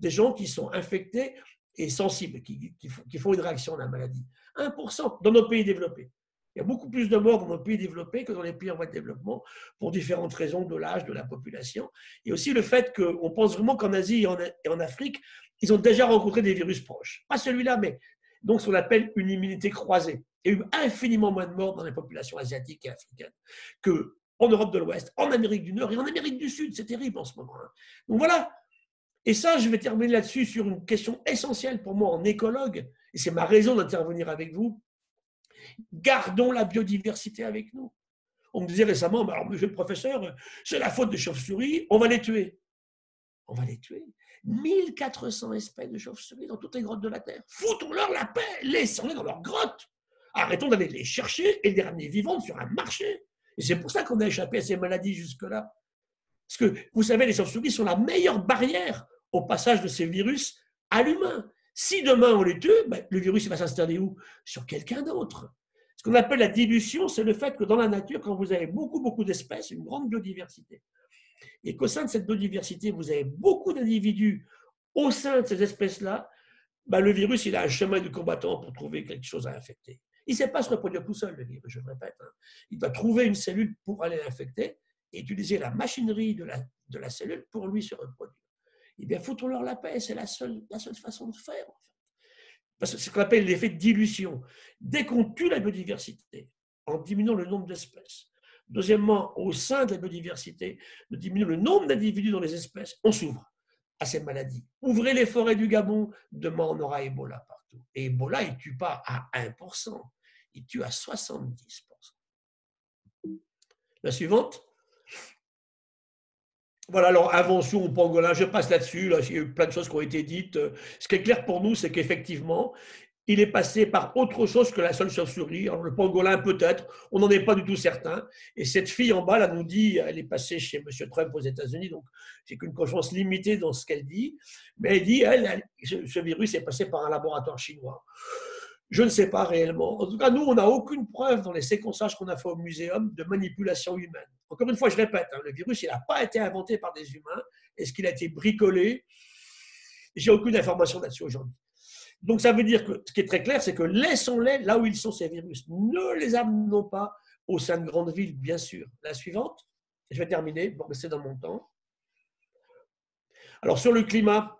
des gens qui sont infectés et sensibles, qui, font une réaction à la maladie. 1% dans nos pays développés. Il y a beaucoup plus de morts dans nos pays développés que dans les pays en voie de développement pour différentes raisons de l'âge, de la population. Et aussi le fait qu'on pense vraiment qu'en Asie et en, Afrique, ils ont déjà rencontré des virus proches. Pas celui-là, mais donc ce qu'on appelle une immunité croisée. Il y a eu infiniment moins de morts dans les populations asiatiques et africaines que en Europe de l'Ouest, en Amérique du Nord et en Amérique du Sud. C'est terrible en ce moment. Hein. Donc voilà, et ça, je vais terminer là-dessus sur une question essentielle pour moi en écologue, et c'est ma raison d'intervenir avec vous. Gardons la biodiversité avec nous. On me disait récemment, alors monsieur le professeur, c'est la faute des chauves-souris, on va les tuer. on va les tuer. 1400 espèces de chauves-souris dans toutes les grottes de la Terre. Foutons-leur la paix, laissons-les dans leurs grottes. Arrêtons d'aller les chercher et les ramener vivantes sur un marché. Et c'est pour ça qu'on a échappé à ces maladies jusque-là. Parce que, vous savez, les chauves-souris sont la meilleure barrière au passage de ces virus à l'humain. Si demain on les tue, ben, le virus va s'installer où? Sur quelqu'un d'autre. Ce qu'on appelle la dilution, c'est le fait que dans la nature, quand vous avez beaucoup, beaucoup d'espèces, une grande biodiversité, et qu'au sein de cette biodiversité, vous avez beaucoup d'individus au sein de ces espèces-là, ben, le virus, il a un chemin du combattant pour trouver quelque chose à infecter. Il ne sait pas se reproduire tout seul, le virus, je le répète. Hein. Il doit trouver une cellule pour aller l'infecter et utiliser la machinerie de la, de la cellule pour lui se reproduire. Eh bien, foutons-leur la paix, c'est la seule, la seule façon de faire. Parce que c'est ce qu'on appelle l'effet de dilution. Dès qu'on tue la biodiversité, en diminuant le nombre d'espèces, deuxièmement, au sein de la biodiversité, de diminuer le nombre d'individus dans les espèces, on s'ouvre à ces maladies. Ouvrez les forêts du Gabon, demain on aura Ebola partout. Et Ebola, il ne tue pas à 1%, il tue à 70%. La suivante voilà, alors invention au pangolin, je passe là-dessus, là, il y a eu plein de choses qui ont été dites. Ce qui est clair pour nous, c'est qu'effectivement, il est passé par autre chose que la seule chauve-souris. Alors, le pangolin, peut-être, on n'en est pas du tout certain. Et cette fille en bas, là, nous dit, elle est passée chez M. Trump aux États-Unis, donc j'ai qu'une confiance limitée dans ce qu'elle dit. Mais elle dit, elle, ce virus est passé par un laboratoire chinois. Je ne sais pas réellement. En tout cas, nous, on n'a aucune preuve dans les séquençages qu'on a fait au muséum de manipulation humaine. Encore une fois, je répète, hein, le virus, il n'a pas été inventé par des humains. Est-ce qu'il a été bricolé? J'ai aucune information là-dessus aujourd'hui. Donc, ça veut dire que ce qui est très clair, c'est que laissons-les là où ils sont, ces virus. Ne les amenons pas au sein de grandes villes, bien sûr. La suivante, je vais terminer pour rester dans mon temps. Alors, sur le climat,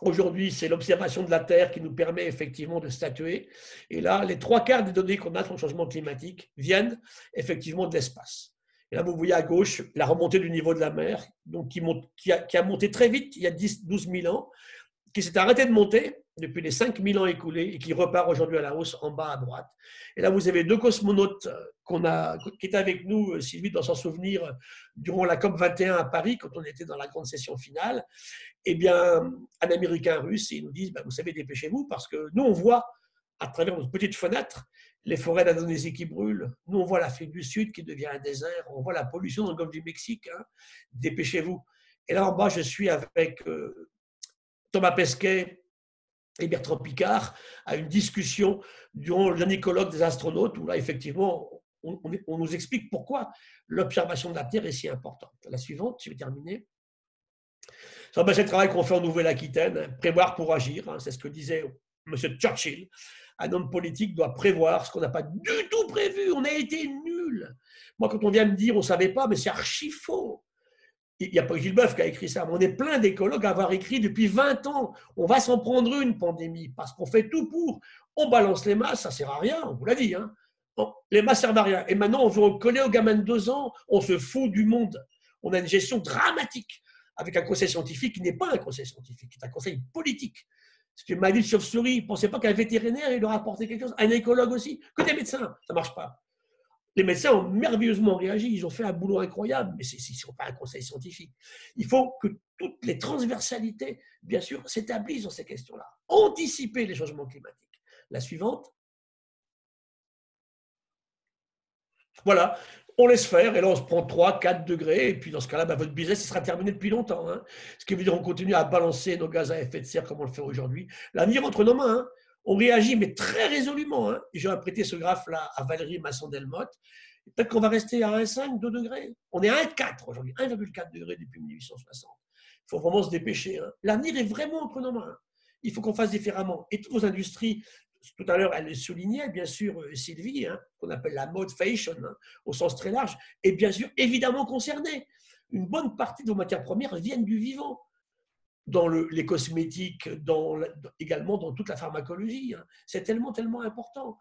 Aujourd'hui, c'est l'observation de la Terre qui nous permet effectivement de statuer. Et là, les trois quarts des données qu'on a sur le changement climatique viennent effectivement de l'espace. Là, vous voyez à gauche la remontée du niveau de la mer, donc qui, a, monté très vite il y a 10, 12 000 ans, qui s'est arrêté de monter depuis les 5000 ans écoulés et qui repart aujourd'hui à la hausse en bas à droite. Et là, vous avez deux cosmonautes qu'on a, qui étaient avec nous, Sylvie doit s'en souvenir, durant la COP 21 à Paris, quand on était dans la grande session finale. Eh bien, un Américain russe, ils nous disent, ben, vous savez, dépêchez-vous, parce que nous, on voit à travers notre petite fenêtre les forêts d'Indonésie qui brûlent. Nous, on voit l'Afrique du Sud qui devient un désert. On voit la pollution dans le golfe du Mexique. Hein. Dépêchez-vous. Et là, en bas, je suis avec euh, Thomas Pesquet, et Bertrand Picard à une discussion durant le colloque des astronautes, où là, effectivement, on, nous explique pourquoi l'observation de la Terre est si importante. La suivante, je vais terminer. C'est le travail qu'on fait en Nouvelle-Aquitaine, hein, prévoir pour agir, hein, c'est ce que disait M. Churchill. Un homme politique doit prévoir ce qu'on n'a pas du tout prévu. On a été nuls. Moi, quand on vient me dire on ne savait pas, mais c'est archi faux il n'y a pas Gilles qui a écrit ça, mais on est plein d'écologues à avoir écrit depuis 20 ans. On va s'en prendre une pandémie parce qu'on fait tout pour. On balance les masses, ça ne sert à rien, on vous l'a dit. Hein. les masses servent à rien. Et maintenant, on veut coller aux gamins de deux ans, on se fout du monde. On a une gestion dramatique avec un conseil scientifique qui n'est pas un conseil scientifique, qui est un conseil politique. C'est une maladie de chauve-souris. Ne pensez pas qu'un vétérinaire, il leur a quelque chose. Un écologue aussi. Que des médecins. Ça ne marche pas. Les médecins ont merveilleusement réagi, ils ont fait un boulot incroyable, mais ce ne pas un conseil scientifique. Il faut que toutes les transversalités, bien sûr, s'établissent dans ces questions-là. Anticiper les changements climatiques. La suivante. Voilà, on laisse faire, et là on se prend 3, 4 degrés, et puis dans ce cas-là, bah, votre business sera terminé depuis longtemps. Hein. Ce qui veut dire qu'on continue à balancer nos gaz à effet de serre comme on le fait aujourd'hui. L'avenir entre nos mains. Hein on réagit, mais très résolument. Hein. J'aurais prêté ce graphe-là à Valérie Masson-Delmotte. Peut-être qu'on va rester à 1,5, 2 degrés. On est à 1,4 aujourd'hui, 1,4 degrés depuis 1860. Il faut vraiment se dépêcher. Hein. L'avenir est vraiment entre nos mains. Il faut qu'on fasse différemment. Et toutes vos industries, tout à l'heure, elle le soulignait, bien sûr, euh, Sylvie, hein, qu'on appelle la mode fashion, hein, au sens très large, est bien sûr évidemment concernée. Une bonne partie de vos matières premières viennent du vivant dans les cosmétiques, également dans toute la pharmacologie. Hein. C'est tellement, tellement important.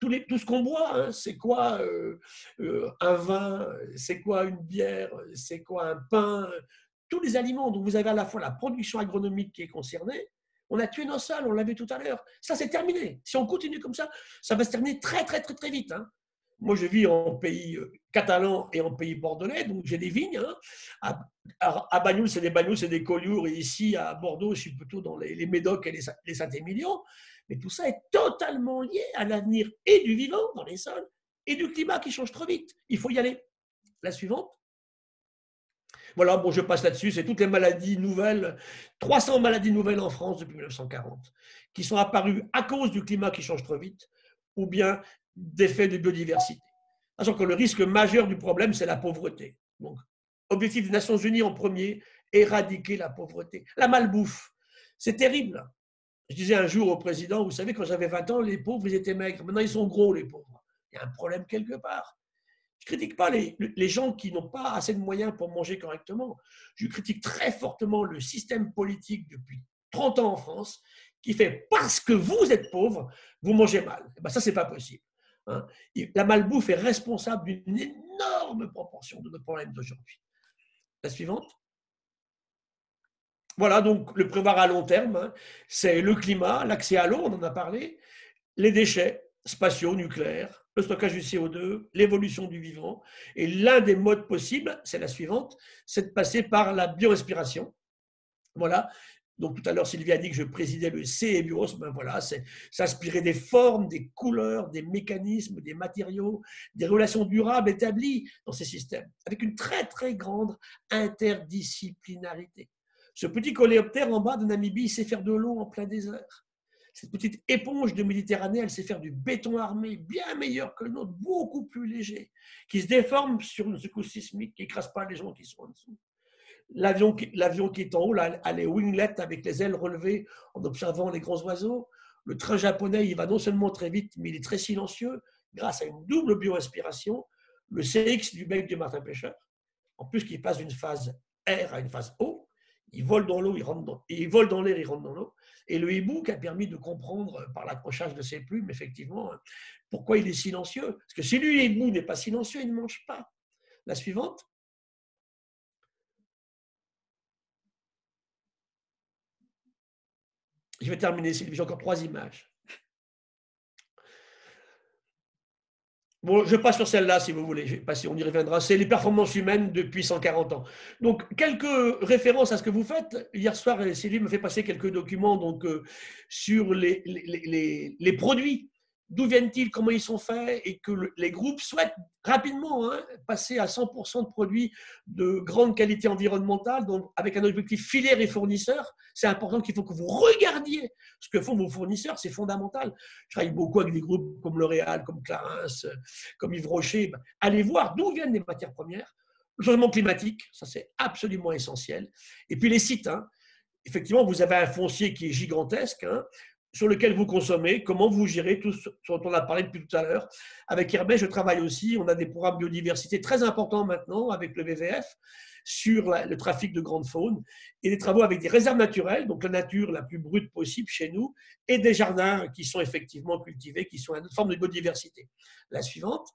Tout, ce qu'on boit, c'est quoi euh, euh, un vin, c'est quoi une bière, c'est quoi un pain, tous les aliments dont vous avez à la fois la production agronomique qui est concernée, on a tué nos sols, on l'a vu tout à l'heure. Ça, c'est terminé. Si on continue comme ça, ça va se terminer très, très, très, très vite. Hein. Moi, je vis en pays euh, catalan et en pays bordelais, donc j'ai des vignes. Hein. À, à, Bagnoul, c'est des Bagnoul, c'est des Collioures, et ici, à Bordeaux, je suis plutôt dans les, les Médocs et les, les Saint-Émilion. Mais tout ça est totalement lié à l'avenir et du vivant dans les sols et du climat qui change trop vite. Il faut y aller. La suivante. Voilà, bon, je passe là-dessus. C'est toutes les maladies nouvelles, 300 maladies nouvelles en France depuis 1940, qui sont apparues à cause du climat qui change trop vite, ou bien d'effets de biodiversité. Sachant que le risque majeur du problème, c'est la pauvreté. Donc, objectif des Nations Unies en premier, éradiquer la pauvreté. La malbouffe, c'est terrible. Je disais un jour au président, vous savez, quand j'avais 20 ans, les pauvres, ils étaient maigres. Maintenant, ils sont gros, les pauvres. Il y a un problème quelque part. Je critique pas les, gens qui n'ont pas assez de moyens pour manger correctement. Je critique très fortement le système politique depuis 30 ans en France qui fait parce que vous êtes pauvre, vous mangez mal. Eh ben ça, pas possible. Hein. La malbouffe est responsable d'une énorme proportion de nos problèmes d'aujourd'hui. La suivante. Voilà, donc le prévoir à long terme, hein, c'est le climat, l'accès à l'eau, on en a parlé, les déchets spatiaux, nucléaires, le stockage du CO2, l'évolution du vivant. Et l'un des modes possibles, c'est la suivante, c'est de passer par la biorespiration. Voilà, donc tout à l'heure, Sylvie a dit que je présidais le CEBIOS. Ben voilà, c'est s'inspirer des formes, des couleurs, des mécanismes, des matériaux, des relations durables établies dans ces systèmes, avec une très très grande interdisciplinarité. Ce petit coléoptère en bas de Namibie, il sait faire de l'eau en plein désert. Cette petite éponge de Méditerranée, elle sait faire du béton armé bien meilleur que le nôtre, beaucoup plus léger, qui se déforme sur une secousse sismique, qui n'écrase pas les gens qui sont en dessous. L'avion qui est en haut, là, les winglets avec les ailes relevées en observant les grands oiseaux. Le train japonais, il va non seulement très vite, mais il est très silencieux grâce à une double biorespiration. Le CX du bec du martin pêcheur, en plus qu'il passe d'une phase R à une phase O, il vole dans l'eau, dans, l'air, il rentre dans l'eau. Et le hibou qui a permis de comprendre par l'accrochage de ses plumes, effectivement, pourquoi il est silencieux. Parce que si lui, hibou, n'est pas silencieux, il ne mange pas. La suivante. Je vais terminer, Sylvie, j'ai encore trois images. Bon, je passe sur celle-là si vous voulez, je vais on y reviendra. C'est les performances humaines depuis 140 ans. Donc, quelques références à ce que vous faites. Hier soir, Sylvie me fait passer quelques documents euh, sur les produits d'où viennent-ils, comment ils sont faits, et que les groupes souhaitent rapidement hein, passer à 100% de produits de grande qualité environnementale, donc avec un objectif filière et fournisseur. C'est important qu'il faut que vous regardiez ce que font vos fournisseurs, c'est fondamental. Je travaille beaucoup avec des groupes comme L'Oréal, comme Clarins, comme Yves Rocher. Ben, allez voir d'où viennent les matières premières. Le changement climatique, ça c'est absolument essentiel. Et puis les sites. Hein. Effectivement, vous avez un foncier qui est gigantesque. Hein sur lequel vous consommez, comment vous gérez tout ce dont on a parlé depuis tout à l'heure. Avec Hermès, je travaille aussi. On a des programmes biodiversité très importants maintenant avec le WWF sur le trafic de grande faune et des travaux avec des réserves naturelles, donc la nature la plus brute possible chez nous, et des jardins qui sont effectivement cultivés, qui sont une forme de biodiversité. La suivante.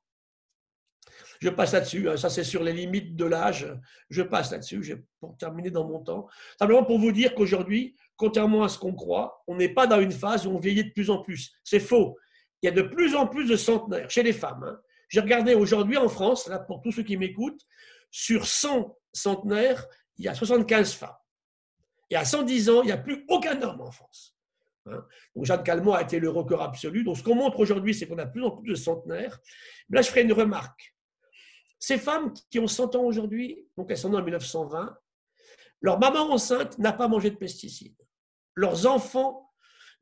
Je passe là-dessus. Hein. Ça, c'est sur les limites de l'âge. Je passe là-dessus pour terminer dans mon temps. Simplement pour vous dire qu'aujourd'hui, contrairement à ce qu'on croit, on n'est pas dans une phase où on vieillit de plus en plus. C'est faux. Il y a de plus en plus de centenaires chez les femmes. Hein. J'ai regardé aujourd'hui en France, là pour tous ceux qui m'écoutent, sur 100 centenaires, il y a 75 femmes. Et à 110 ans, il n'y a plus aucun homme en France. Hein. Donc Jeanne Calment a été le record absolu. Donc ce qu'on montre aujourd'hui, c'est qu'on a de plus en plus de centenaires. là, je ferai une remarque. Ces femmes qui ont 100 ans aujourd'hui, donc elles sont nées en 1920, leur maman enceinte n'a pas mangé de pesticides leurs enfants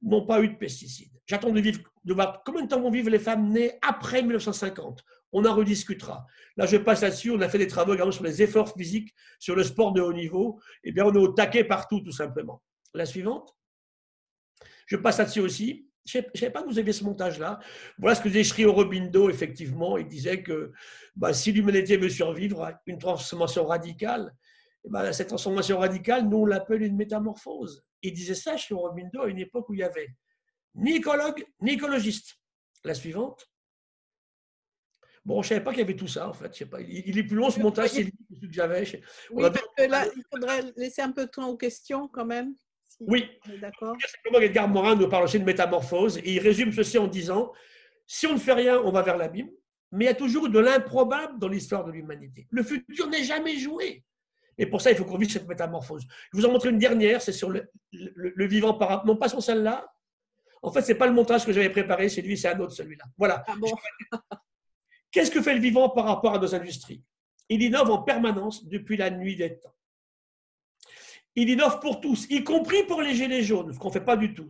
n'ont pas eu de pesticides. J'attends de, vivre, voir combien de temps vont vivre les femmes nées après 1950. On en rediscutera. Là, je passe là-dessus. On a fait des travaux également sur les efforts physiques, sur le sport de haut niveau. Eh bien, on est au taquet partout, tout simplement. La suivante. Je passe là-dessus aussi. Je ne savais pas que vous aviez ce montage-là. Voilà ce que disait au Robindo, effectivement. Il disait que bah, si l'humanité veut survivre, une transformation radicale, eh ben, cette transformation radicale, nous, on l'appelle une métamorphose. Il disait ça chez Robindo à une époque où il y avait ni écologue, ni écologiste. La suivante. Bon, je ne savais pas qu'il y avait tout ça, en fait. Je sais pas. Il est plus long ce montage, c'est ce que j'avais. Oui, parce que là, il faudrait laisser un peu de temps aux questions quand même. oui. D'accord. Edgar Morin nous parle aussi de métamorphose et il résume ceci en disant si on ne fait rien, on va vers l'abîme. mais il y a toujours de l'improbable dans l'histoire de l'humanité. Le futur n'est jamais joué. Et pour ça, il faut qu'on vive cette métamorphose. Je vous en montre une dernière, c'est sur le, vivant par rapport, non pas sur celle-là. En fait, ce n'est pas le montage que j'avais préparé, c'est lui, c'est un autre celui-là. Voilà. Ah Qu'est-ce que fait le vivant par rapport à nos industries? Il innove en permanence depuis la nuit des temps. Il innove pour tous, y compris pour les gilets jaunes, ce qu'on ne fait pas du tout.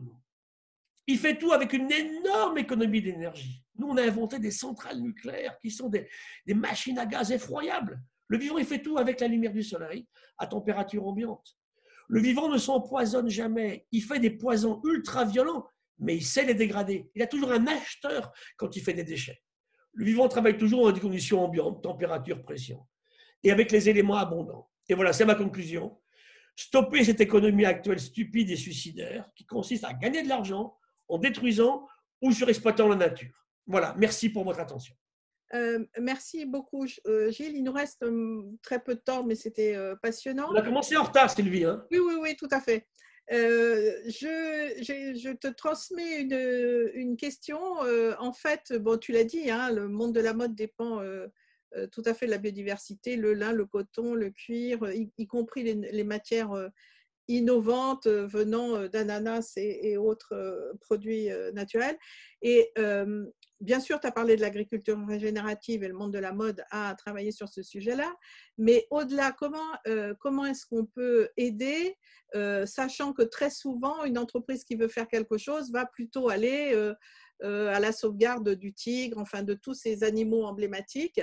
Il fait tout avec une énorme économie d'énergie. Nous, on a inventé des centrales nucléaires qui sont des, machines à gaz effroyables. Le vivant, il fait tout avec la lumière du soleil à température ambiante. Le vivant ne s'empoisonne jamais. Il fait des poisons ultra violents, mais il sait les dégrader. Il a toujours un acheteur quand il fait des déchets. Le vivant travaille toujours dans des conditions ambiantes, température, pression, et avec les éléments abondants. Et voilà, c'est ma conclusion. Stopper cette économie actuelle stupide et suicidaire qui consiste à gagner de l'argent en détruisant ou surexploitant la nature. Voilà, merci pour votre attention. Euh, merci beaucoup, euh, Gilles. Il nous reste hum, très peu de temps, mais c'était euh, passionnant. On a commencé en retard, Sylvie. Hein oui, oui, oui, tout à fait. Je, je, te transmets une, une question. en fait, bon, tu l'as dit, hein, le monde de la mode dépend tout à fait de la biodiversité, le lin, le coton, le cuir, y, compris les, les matières innovantes venant d'ananas et, et, autres produits naturels. Et bien sûr, tu as parlé de l'agriculture régénérative et le monde de la mode a travaillé sur ce sujet-là, mais au-delà, comment, euh, comment est-ce qu'on peut aider, euh, sachant que très souvent, une entreprise qui veut faire quelque chose va plutôt aller euh, à la sauvegarde du tigre, enfin de tous ces animaux emblématiques,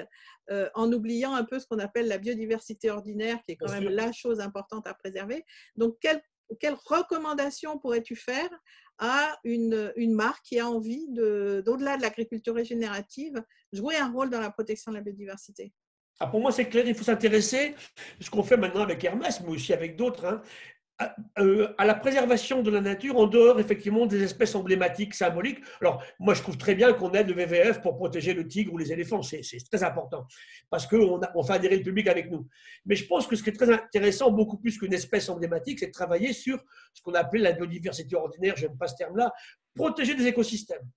en oubliant un peu ce qu'on appelle la biodiversité ordinaire, qui est quand même la chose importante à préserver. Donc, quelles quelle recommandations pourrais-tu faire à une, une marque qui a envie, d'au-delà de, l'agriculture régénérative, jouer un rôle dans la protection de la biodiversité. Ah, Pour moi, c'est clair, il faut s'intéresser, ce qu'on fait maintenant avec Hermès, mais aussi avec d'autres, hein, euh, à, la préservation de la nature en dehors effectivement des espèces emblématiques, symboliques. Alors moi je trouve très bien qu'on aide le WWF pour protéger le tigre ou les éléphants, c'est très important parce qu'on on fait adhérer le public avec nous. Mais je pense que ce qui est très intéressant, beaucoup plus qu'une espèce emblématique, c'est de travailler sur ce qu'on appelle la biodiversité ordinaire, j'aime pas ce terme-là, protéger des écosystèmes.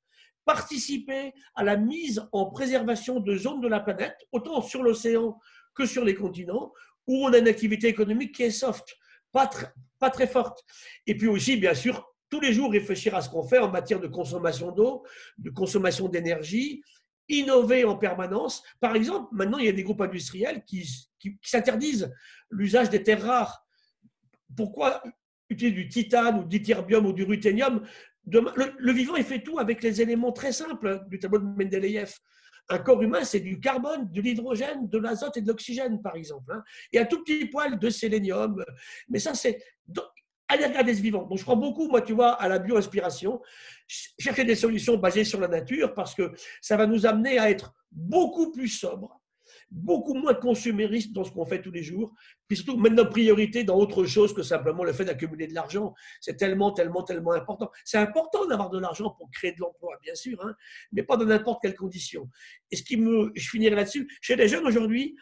Participer à la mise en préservation de zones de la planète, autant sur l'océan que sur les continents, où on a une activité économique qui est soft pas, pas très forte. Et puis aussi, bien sûr, tous les jours réfléchir à ce qu'on fait en matière de consommation d'eau, de consommation d'énergie, innover en permanence. Par exemple, maintenant, il y a des groupes industriels qui, s'interdisent l'usage des terres rares. Pourquoi utiliser du titane ou du dithyrambium ou du ruthénium? Le, le, vivant, il fait tout avec les éléments très simples du tableau de Mendeleïev. Un corps humain, c'est du carbone, de l'hydrogène, de l'azote et de l'oxygène, par exemple. Hein. Et un tout petit poil de sélénium. Mais ça, c'est. Allez regarder ce vivant. Donc, je crois beaucoup, moi, tu vois, à la bio-inspiration. Chercher des solutions basées sur la nature parce que ça va nous amener à être beaucoup plus sobres beaucoup moins consumériste dans ce qu'on fait tous les jours, puis surtout mettre notre priorité dans autre chose que simplement le fait d'accumuler de l'argent. C'est tellement, tellement, tellement important. C'est important d'avoir de l'argent pour créer de l'emploi, bien sûr, hein, mais pas dans n'importe quelle condition. Et ce qui me, je finirai là-dessus, chez les jeunes aujourd'hui,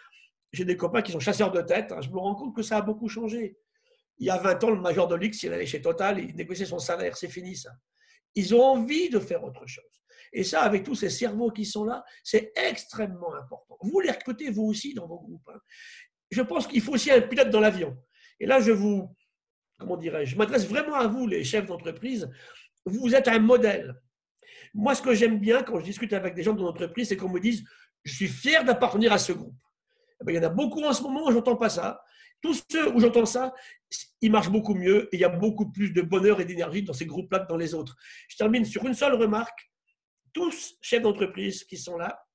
j'ai des copains qui sont chasseurs de tête, hein, je me rends compte que ça a beaucoup changé. Il y a 20 ans, le major de l'X, il allait chez Total, il négociait son salaire, c'est fini ça. Ils ont envie de faire autre chose. Et ça, avec tous ces cerveaux qui sont là, c'est extrêmement important. Vous les recrutez, vous aussi, dans vos groupes. Hein. Je pense qu'il faut aussi un pilote dans l'avion. Et là, je vous, comment dirais-je, je m'adresse vraiment à vous, les chefs d'entreprise. Vous êtes un modèle. Moi, ce que j'aime bien quand je discute avec des gens de l'entreprise, c'est qu'on me dise, je suis fier d'appartenir à ce groupe. Eh ben, il y en a beaucoup en ce moment où j'entends pas ça. Tous ceux où j'entends ça, ils marchent beaucoup mieux et il y a beaucoup plus de bonheur et d'énergie dans ces groupes-là que dans les autres. Je termine sur une seule remarque tous chefs d'entreprise qui sont là,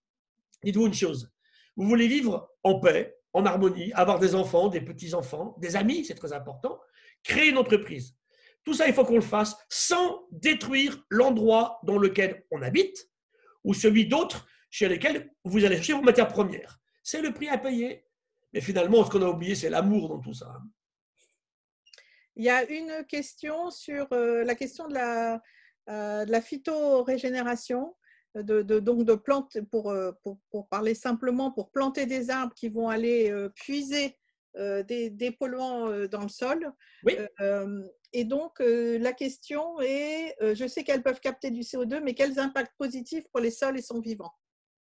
dites-vous une chose. Vous voulez vivre en paix, en harmonie, avoir des enfants, des petits-enfants, des amis, c'est très important, créer une entreprise. Tout ça, il faut qu'on le fasse sans détruire l'endroit dans lequel on habite ou celui d'autres chez lesquels vous allez chercher vos matières premières. C'est le prix à payer. Mais finalement, ce qu'on a oublié, c'est l'amour dans tout ça. Il y a une question sur euh, la question de la, de la phytorégénération, de, donc de plantes, euh, pour, pour, parler simplement, pour planter des arbres qui vont aller euh, puiser des, des, polluants dans le sol. et donc, la question est, je sais qu'elles peuvent capter du CO2, mais quels impacts positifs pour les sols et son vivant?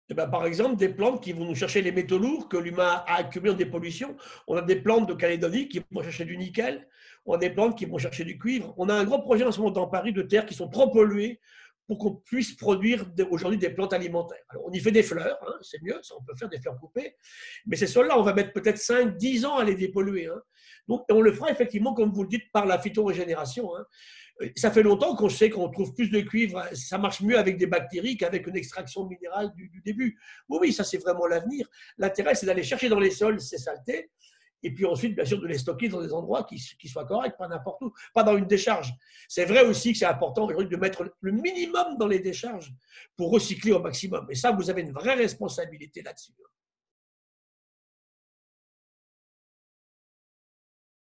Eh ben, par exemple, des plantes qui vont nous chercher les métaux lourds que l'humain a accumulés en dépollution. On a des plantes de Calédonie qui vont chercher du nickel. On a des plantes qui vont chercher du cuivre. On a un gros projet en ce moment dans Paris de terres qui sont trop polluées pour qu'on puisse produire aujourd'hui des plantes alimentaires. On y fait des fleurs, hein, c'est mieux, on peut faire des fleurs coupées, mais ces sols-là, on va mettre peut-être 5, 10 ans à les dépolluer. Hein. Donc, on le fera effectivement, comme vous le dites, par la phytorégénération. Hein. Ça fait longtemps qu'on sait qu'on trouve plus de cuivre, ça marche mieux avec des bactéries qu'avec une extraction minérale du, début. Oui, oui, ça c'est vraiment l'avenir. L'intérêt, c'est d'aller chercher dans les sols ces saletés, et puis ensuite, bien sûr, de les stocker dans des endroits qui, soient corrects, pas n'importe où, pas dans une décharge. C'est vrai aussi que c'est important de mettre le minimum dans les décharges pour recycler au maximum. Et ça, vous avez une vraie responsabilité là-dessus.